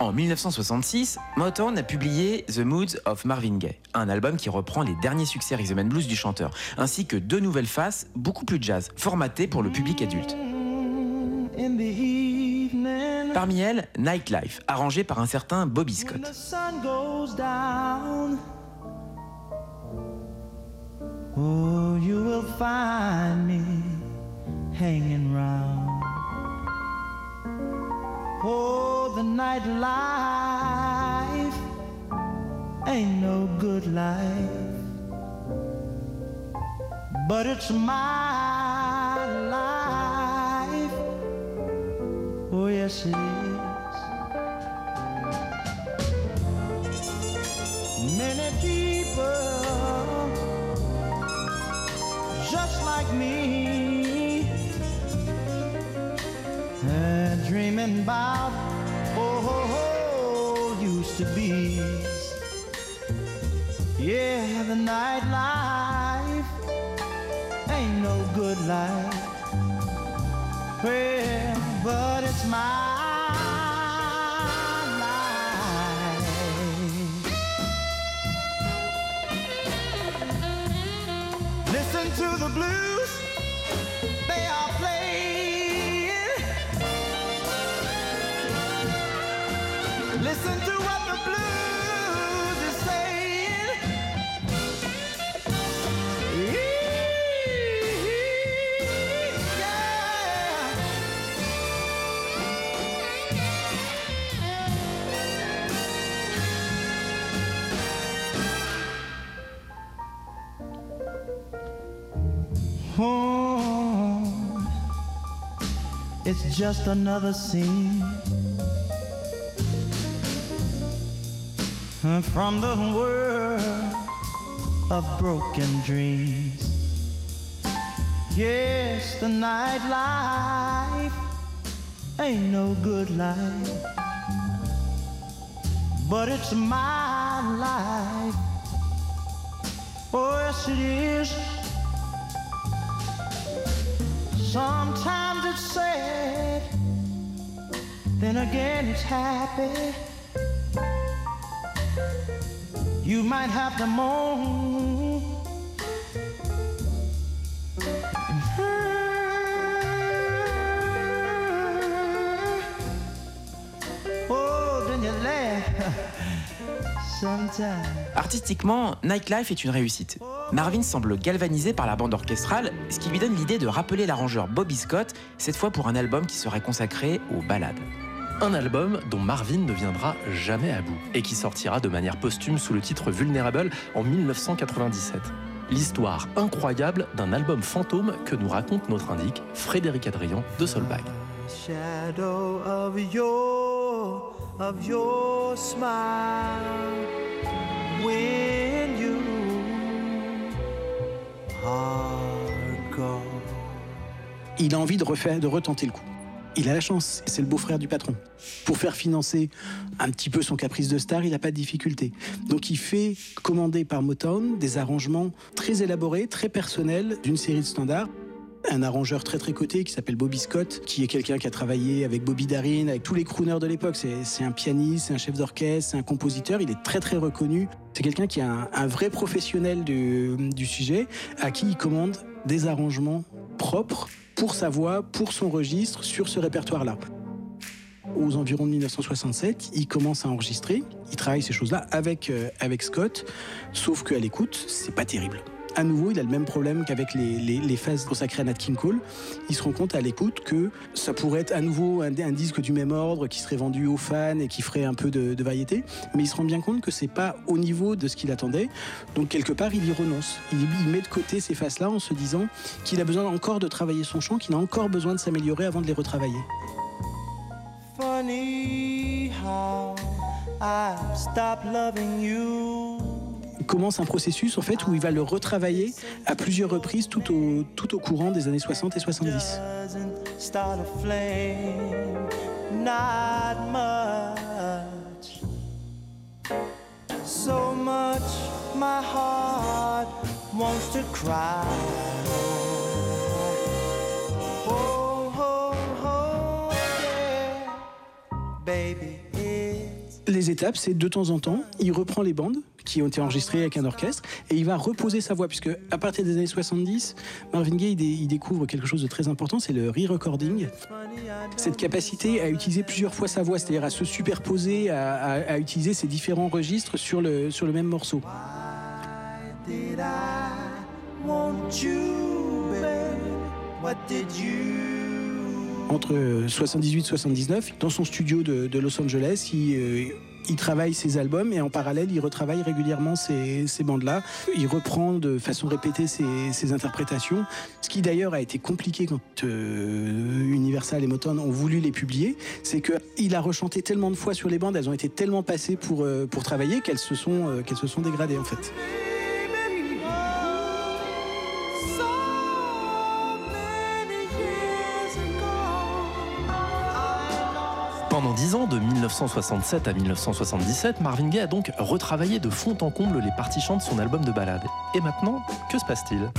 S4: En 1966, Motown a publié The Moods of Marvin Gaye, un album qui reprend les derniers succès rhythm and blues du chanteur, ainsi que deux nouvelles faces beaucoup plus jazz, formatées pour le public adulte. Parmi elles, Nightlife, arrangé par un certain Bobby Scott.
S8: sun goes down, oh, you will find me hanging round. Oh, the night life ain't no good life, but it's my life. Oh, yes, it is. Many people just like me dreaming about oh, oh, oh used to be. Yeah, the nightlife ain't no good life. Well, but it's. Listen to the blues, they are Hmm. it's just another scene from the world of broken dreams. Yes, the nightlife ain't no good life, but it's my life. Oh, yes, it is. Sometimes it's sad, then again it's happy. You might have to moan. Oh. [LAUGHS] Sometimes.
S4: Artistiquement, Nightlife est une réussite. Marvin semble galvanisé par la bande orchestrale, ce qui lui donne l'idée de rappeler l'arrangeur Bobby Scott, cette fois pour un album qui serait consacré aux ballades.
S2: Un album dont Marvin ne viendra jamais à bout et qui sortira de manière posthume sous le titre Vulnerable en 1997. L'histoire incroyable d'un album fantôme que nous raconte notre indique Frédéric Adrian de Solbag.
S8: shadow of your of your smile when you are gone.
S15: il a envie de refaire, de retenter le coup. Il a la chance, c'est le beau-frère du patron. Pour faire financer un petit peu son caprice de star, il n'a pas de difficulté. Donc il fait commander par Motown des arrangements très élaborés, très personnels d'une série de standards. Un arrangeur très très coté qui s'appelle Bobby Scott, qui est quelqu'un qui a travaillé avec Bobby Darin, avec tous les crooners de l'époque. C'est un pianiste, c'est un chef d'orchestre, c'est un compositeur. Il est très très reconnu. C'est quelqu'un qui est un, vrai professionnel du sujet, à qui il commande des arrangements propres pour sa voix, pour son registre, sur ce répertoire-là. Aux environs de 1967, il commence à enregistrer. Il travaille ces choses-là avec, euh, avec Scott, sauf qu'à l'écoute, c'est pas terrible. À nouveau, il a le même problème qu'avec les, les, phases consacrées à Nat King Cole. Il se rend compte à l'écoute que ça pourrait être à nouveau un, un disque du même ordre qui serait vendu aux fans et qui ferait un peu de, variété. Mais il se rend bien compte que c'est pas au niveau de ce qu'il attendait. Donc quelque part, il y renonce. Il, met de côté ces faces-là en se disant qu'il a besoin encore de travailler son chant, qu'il a encore besoin de s'améliorer avant de les retravailler.
S8: Funny how loving you.
S15: Commence un processus en fait où il va le retravailler à plusieurs reprises tout au, tout au courant des années 60 et 70.
S18: doesn't start a flame, not much. So much my heart wants to cry. Oh, oh, oh, yeah, baby. It's
S15: Les étapes, c'est de temps en temps, il reprend les bandes qui ont été enregistrées avec un orchestre et il va reposer sa voix puisque à partir des années 70, Marvin Gaye il, dé- il découvre quelque chose de très important, c'est le re-recording. Cette capacité à utiliser plusieurs fois sa voix, c'est-à-dire à se superposer, à, utiliser ces différents registres sur le, sur le même morceau. entre 78 et 79, dans son studio de, de Los Angeles, il, euh, il travaille ses albums et en parallèle, il retravaille régulièrement ces, ces bandes-là. Il reprend de façon répétée ses, ses interprétations, ce qui d'ailleurs a été compliqué quand euh, Universal et Motown ont voulu les publier. C'est qu'il a rechanté tellement de fois sur les bandes, elles ont été tellement passées pour, euh, pour travailler qu'elles se, sont, euh, qu'elles se sont dégradées en fait.
S2: Pendant 10 ans, de 1967 à 1977, Marvin Gaye a donc retravaillé de fond en comble les parties chants de son album de ballade. Et maintenant, que se passe-t-il?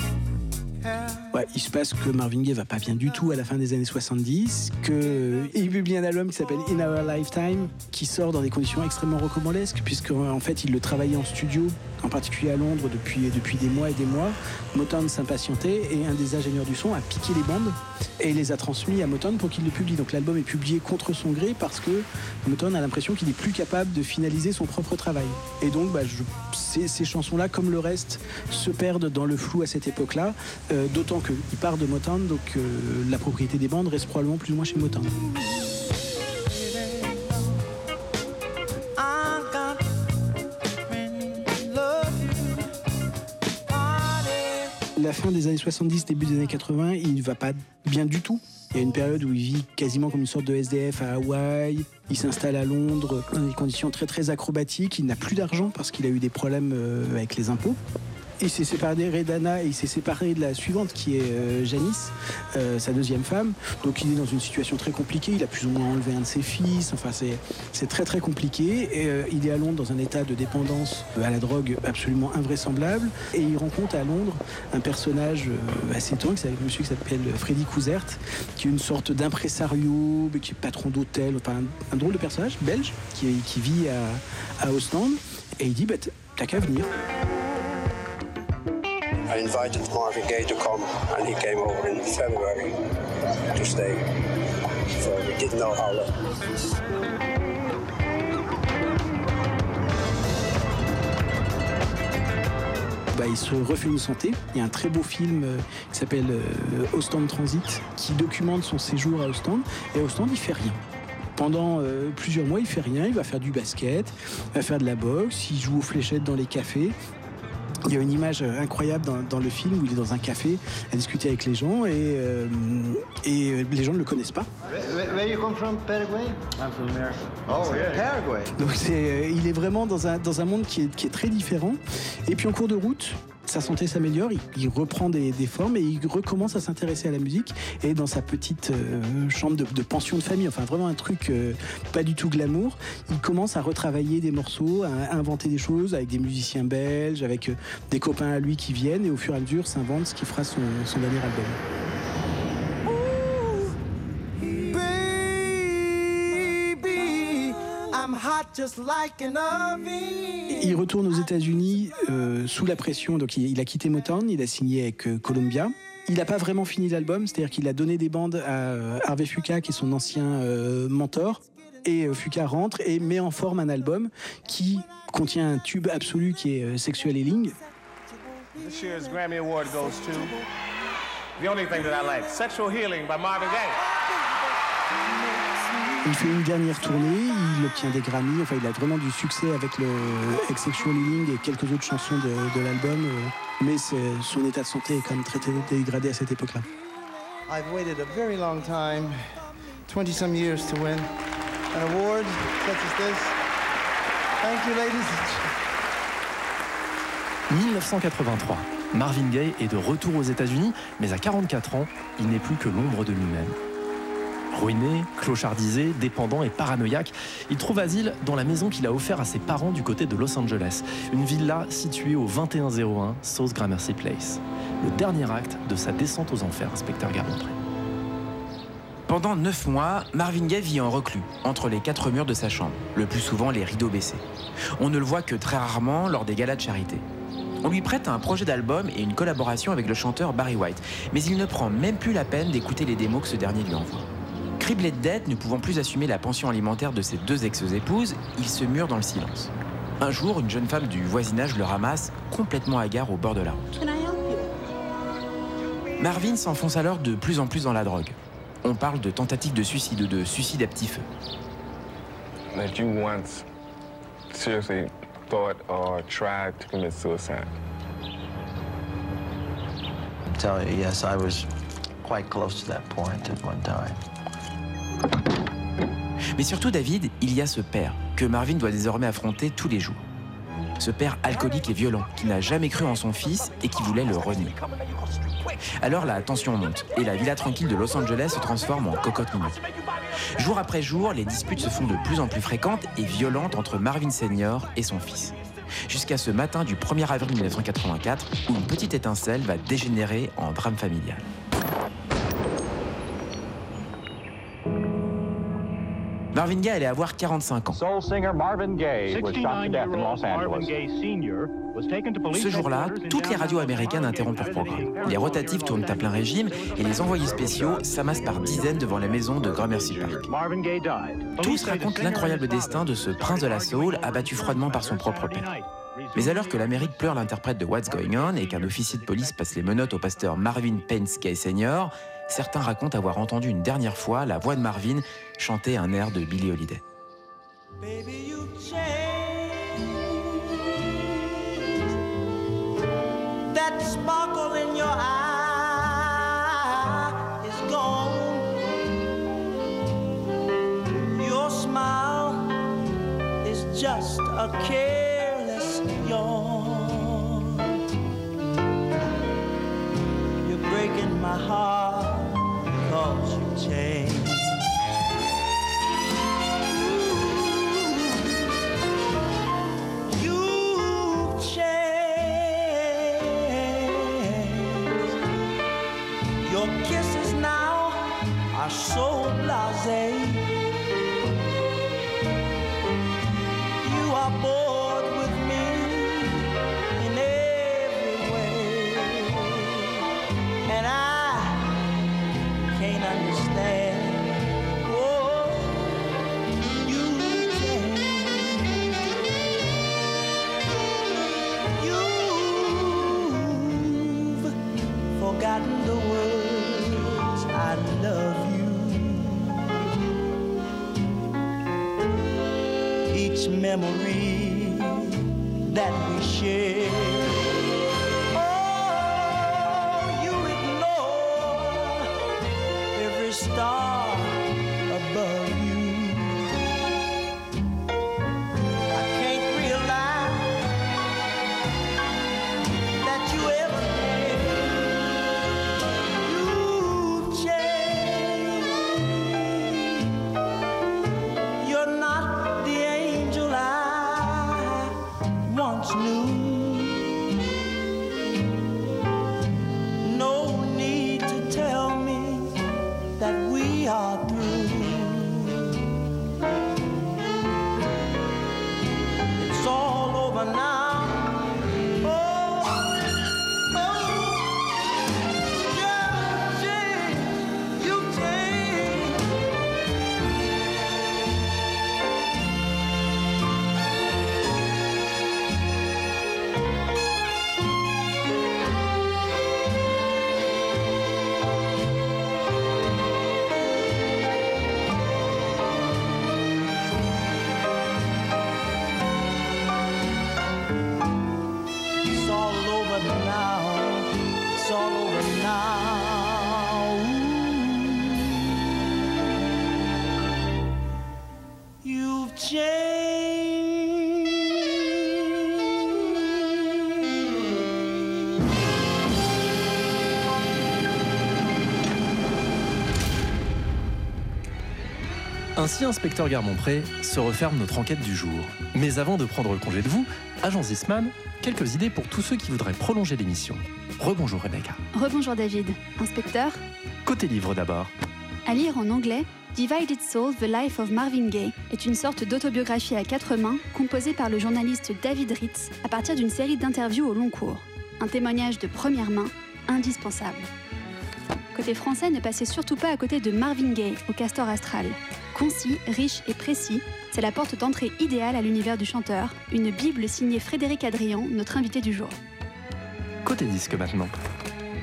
S15: Il se passe que Marvin Gaye va pas bien du tout à la fin des années 70, que il publie un album qui s'appelle In Our Lifetime, qui sort dans des conditions extrêmement rocambolesques, puisque en fait il le travaillait en studio, en particulier à Londres depuis, des mois et des mois. Motown s'impatientait et un des ingénieurs du son a piqué les bandes et les a transmis à Motown pour qu'il le publie. Donc l'album est publié contre son gré parce que Motown a l'impression qu'il est plus capable de finaliser son propre travail. Et donc bah, ces chansons-là, comme le reste, se perdent dans le flou à cette époque-là, euh, d'autant qu'il part de Motown, donc euh, la propriété des bandes reste probablement plus ou moins chez Motown. La fin des années 70, début des années 80, il ne va pas bien du tout. Il y a une période où il vit quasiment comme une sorte de SDF à Hawaï. Il s'installe à Londres dans des conditions très très acrobatiques. Il n'a plus d'argent parce qu'il a eu des problèmes euh, avec les impôts. Il s'est séparé d'Anna et il s'est séparé de la suivante qui est euh, Janice, euh, sa deuxième femme. Donc il est dans une situation très compliquée. Il a plus ou moins enlevé un de ses fils. Enfin c'est très très compliqué. Et euh, il est à Londres dans un état de dépendance à la drogue absolument invraisemblable. Et il rencontre à Londres un personnage assez étonnant, c'est un monsieur qui s'appelle Freddy Couzert, qui est une sorte d'impresario, qui est patron d'hôtel, enfin un, drôle de personnage belge qui, qui vit à, à Ostende. Et il dit bah, t'as qu'à venir.
S19: I invited Marvin Gaye to come, and he came over in February to stay. So.
S15: Bah, il se refait une santé. Il y a un très beau film euh, qui s'appelle euh, Ostende Transit qui documente son séjour à Ostende. Et à Ostende, il fait rien. Pendant euh, plusieurs mois, il fait rien. Il va faire du basket, il va faire de la boxe, il joue aux fléchettes dans les cafés. Il y a une image incroyable dans, dans le film où il est dans un café à discuter avec les gens et, euh, et euh, les gens ne le connaissent pas.
S7: Where, you come from, Paraguay? I'm from America. Oh, yeah. Paraguay.
S15: Donc c'est, euh, il est vraiment dans un, dans un monde qui est, qui est très différent. Et puis en cours de route, sa santé s'améliore, il, reprend des, formes et il recommence à s'intéresser à la musique. Et dans sa petite euh, chambre de, pension de famille, enfin vraiment un truc euh, pas du tout glamour, il commence à retravailler des morceaux, à, inventer des choses avec des musiciens belges, avec euh, des copains à lui qui viennent et au fur et à mesure s'invente ce qui fera son dernier album. Il retourne aux États-Unis euh, sous la pression. Donc, il, il a quitté Motown, il a signé avec euh, Columbia. Il n'a pas vraiment fini l'album, c'est-à-dire qu'il a donné des bandes à euh, Harvey Fuqua, qui est son ancien euh, mentor. Et Fuqua rentre et met en forme un album qui contient un tube absolu qui est euh, Sexual Healing.
S20: This year's Grammy Award goes to the only thing that I like, Sexual Healing by Marvin Gaye.
S15: Il fait une dernière tournée, il obtient des Grammys, enfin il a vraiment du succès avec le Sexual Healing et quelques autres chansons de, de l'album. euh, mais son état de santé est quand même très très dégradé à cette époque-là.
S7: I've waited a very long time, 20 some years, to win an award such as this. Thank you, ladies.
S2: 1983. Marvin Gaye est de retour aux États-Unis, mais à 44 ans, il n'est plus que l'ombre de lui-même. Ruiné, clochardisé, dépendant et paranoïaque, il trouve asile dans la maison qu'il a offert à ses parents du côté de Los Angeles, une villa située au 2101 South Gramercy Place. Le dernier acte de sa descente aux enfers, inspecteur Garmontré.
S4: Pendant neuf mois, Marvin Gaye vit en reclus, entre les quatre murs de sa chambre, le plus souvent les rideaux baissés. On ne le voit que très rarement lors des galas de charité. On lui prête un projet d'album et une collaboration avec le chanteur Barry White, mais il ne prend même plus la peine d'écouter les démos que ce dernier lui envoie. Criblé de dettes, ne pouvant plus assumer la pension alimentaire de ses deux ex-épouses, il se mure dans le silence. Un jour, une jeune femme du voisinage le ramasse, complètement hagard au bord de la route. Marvin s'enfonce alors de plus en plus dans la drogue. On parle de tentative de suicide ou de suicide à petit feu.
S21: That you once seriously thought or tried to commit suicide?
S14: I'm telling you, yes, I was quite close to that point at one time.
S4: Mais surtout, David, il y a ce père que Marvin doit désormais affronter tous les jours. Ce père alcoolique et violent qui n'a jamais cru en son fils et qui voulait le renier. Alors la tension monte et la villa tranquille de Los Angeles se transforme en cocotte minute. Jour après jour, les disputes se font de plus en plus fréquentes et violentes entre Marvin Senior et son fils. Jusqu'à ce matin du 1er avril 1984 où une petite étincelle va dégénérer en drame familial. Marvin Gaye allait avoir 45 ans.
S6: Soul singer Marvin Gaye was shot to death in Los
S10: 69-year-old Marvin
S6: Angeles.
S10: Gaye Sr. was taken to police
S4: Ce jour-là, toutes les radios américaines interrompent leur programme. Les rotatives tournent à plein régime et les envoyés spéciaux s'amassent par dizaines devant la maison de Gramercy Park.
S10: Marvin Gaye died.
S4: Tous racontent l'incroyable destin de ce prince de la soul abattu froidement par son propre père. Mais alors que l'Amérique pleure l'interprète de What's Going On et qu'un officier de police passe les menottes au pasteur Marvin Pence Gaye Sr., certains racontent avoir entendu une dernière fois la voix de Marvin chanter un air de Billie Holiday.
S8: Baby, you. That sparkle in your eye is gone. Your smile is just a careless yawn. You're breaking my heart cause you changed. Now. It's all over now.
S2: Ainsi, inspecteur Garmont-Pré se referme notre enquête du jour. Mais avant de prendre congé de vous, agent Zisman, quelques idées pour tous ceux qui voudraient prolonger l'émission. Rebonjour Rebecca.
S3: Rebonjour David. Inspecteur
S2: Côté livre d'abord.
S3: À lire en anglais, Divided Soul, The Life of Marvin Gaye est une sorte d'autobiographie à quatre mains composée par le journaliste David Ritz à partir d'une série d'interviews au long cours. Un témoignage de première main, indispensable. Côté français, ne passez surtout pas à côté de Marvin Gaye au Castor Astral. Concis, riche et précis, c'est la porte d'entrée idéale à l'univers du chanteur, une Bible signée Frédéric Adrian, notre invité du jour.
S2: Côté disque maintenant.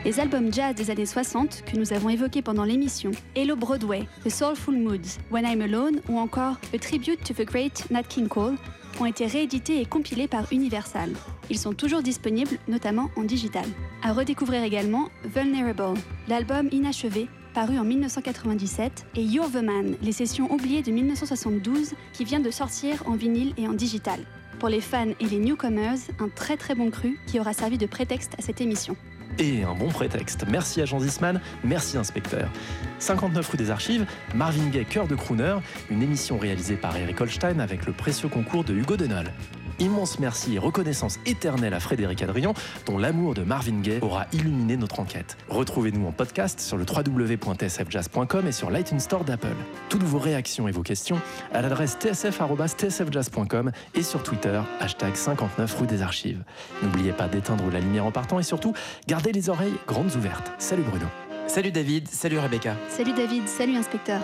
S3: Les albums jazz des années 60 que nous avons évoqués pendant l'émission, Hello Broadway, The Soulful Moods, When I'm Alone ou encore A Tribute to the Great Nat King Cole ont été réédités et compilés par Universal. Ils sont toujours disponibles, notamment en digital. À redécouvrir également Vulnerable, l'album inachevé paru en 1997, et You're the Man, les sessions oubliées de 1972 qui vient de sortir en vinyle et en digital. Pour les fans et les newcomers, un très très bon cru qui aura servi de prétexte à cette émission.
S2: Et un bon prétexte. Merci à Jean Zisman, merci inspecteur. 59 rue des Archives, Marvin Gaye, cœur de crooner, une émission réalisée par Eric Holstein avec le précieux concours de Hugo Denol. Immense merci et reconnaissance éternelle à Frédéric Adrian, dont l'amour de Marvin Gaye aura illuminé notre enquête. Retrouvez-nous en podcast sur le www.tsfjazz.com et sur l'iTunes Store d'Apple. Toutes vos réactions et vos questions à l'adresse tsf.tsfjazz.com et sur Twitter, hashtag 59 rue des Archives. N'oubliez pas d'éteindre la lumière en partant et surtout, gardez les oreilles grandes ouvertes. Salut Bruno.
S4: Salut David, salut Rebecca.
S3: Salut David, salut inspecteur.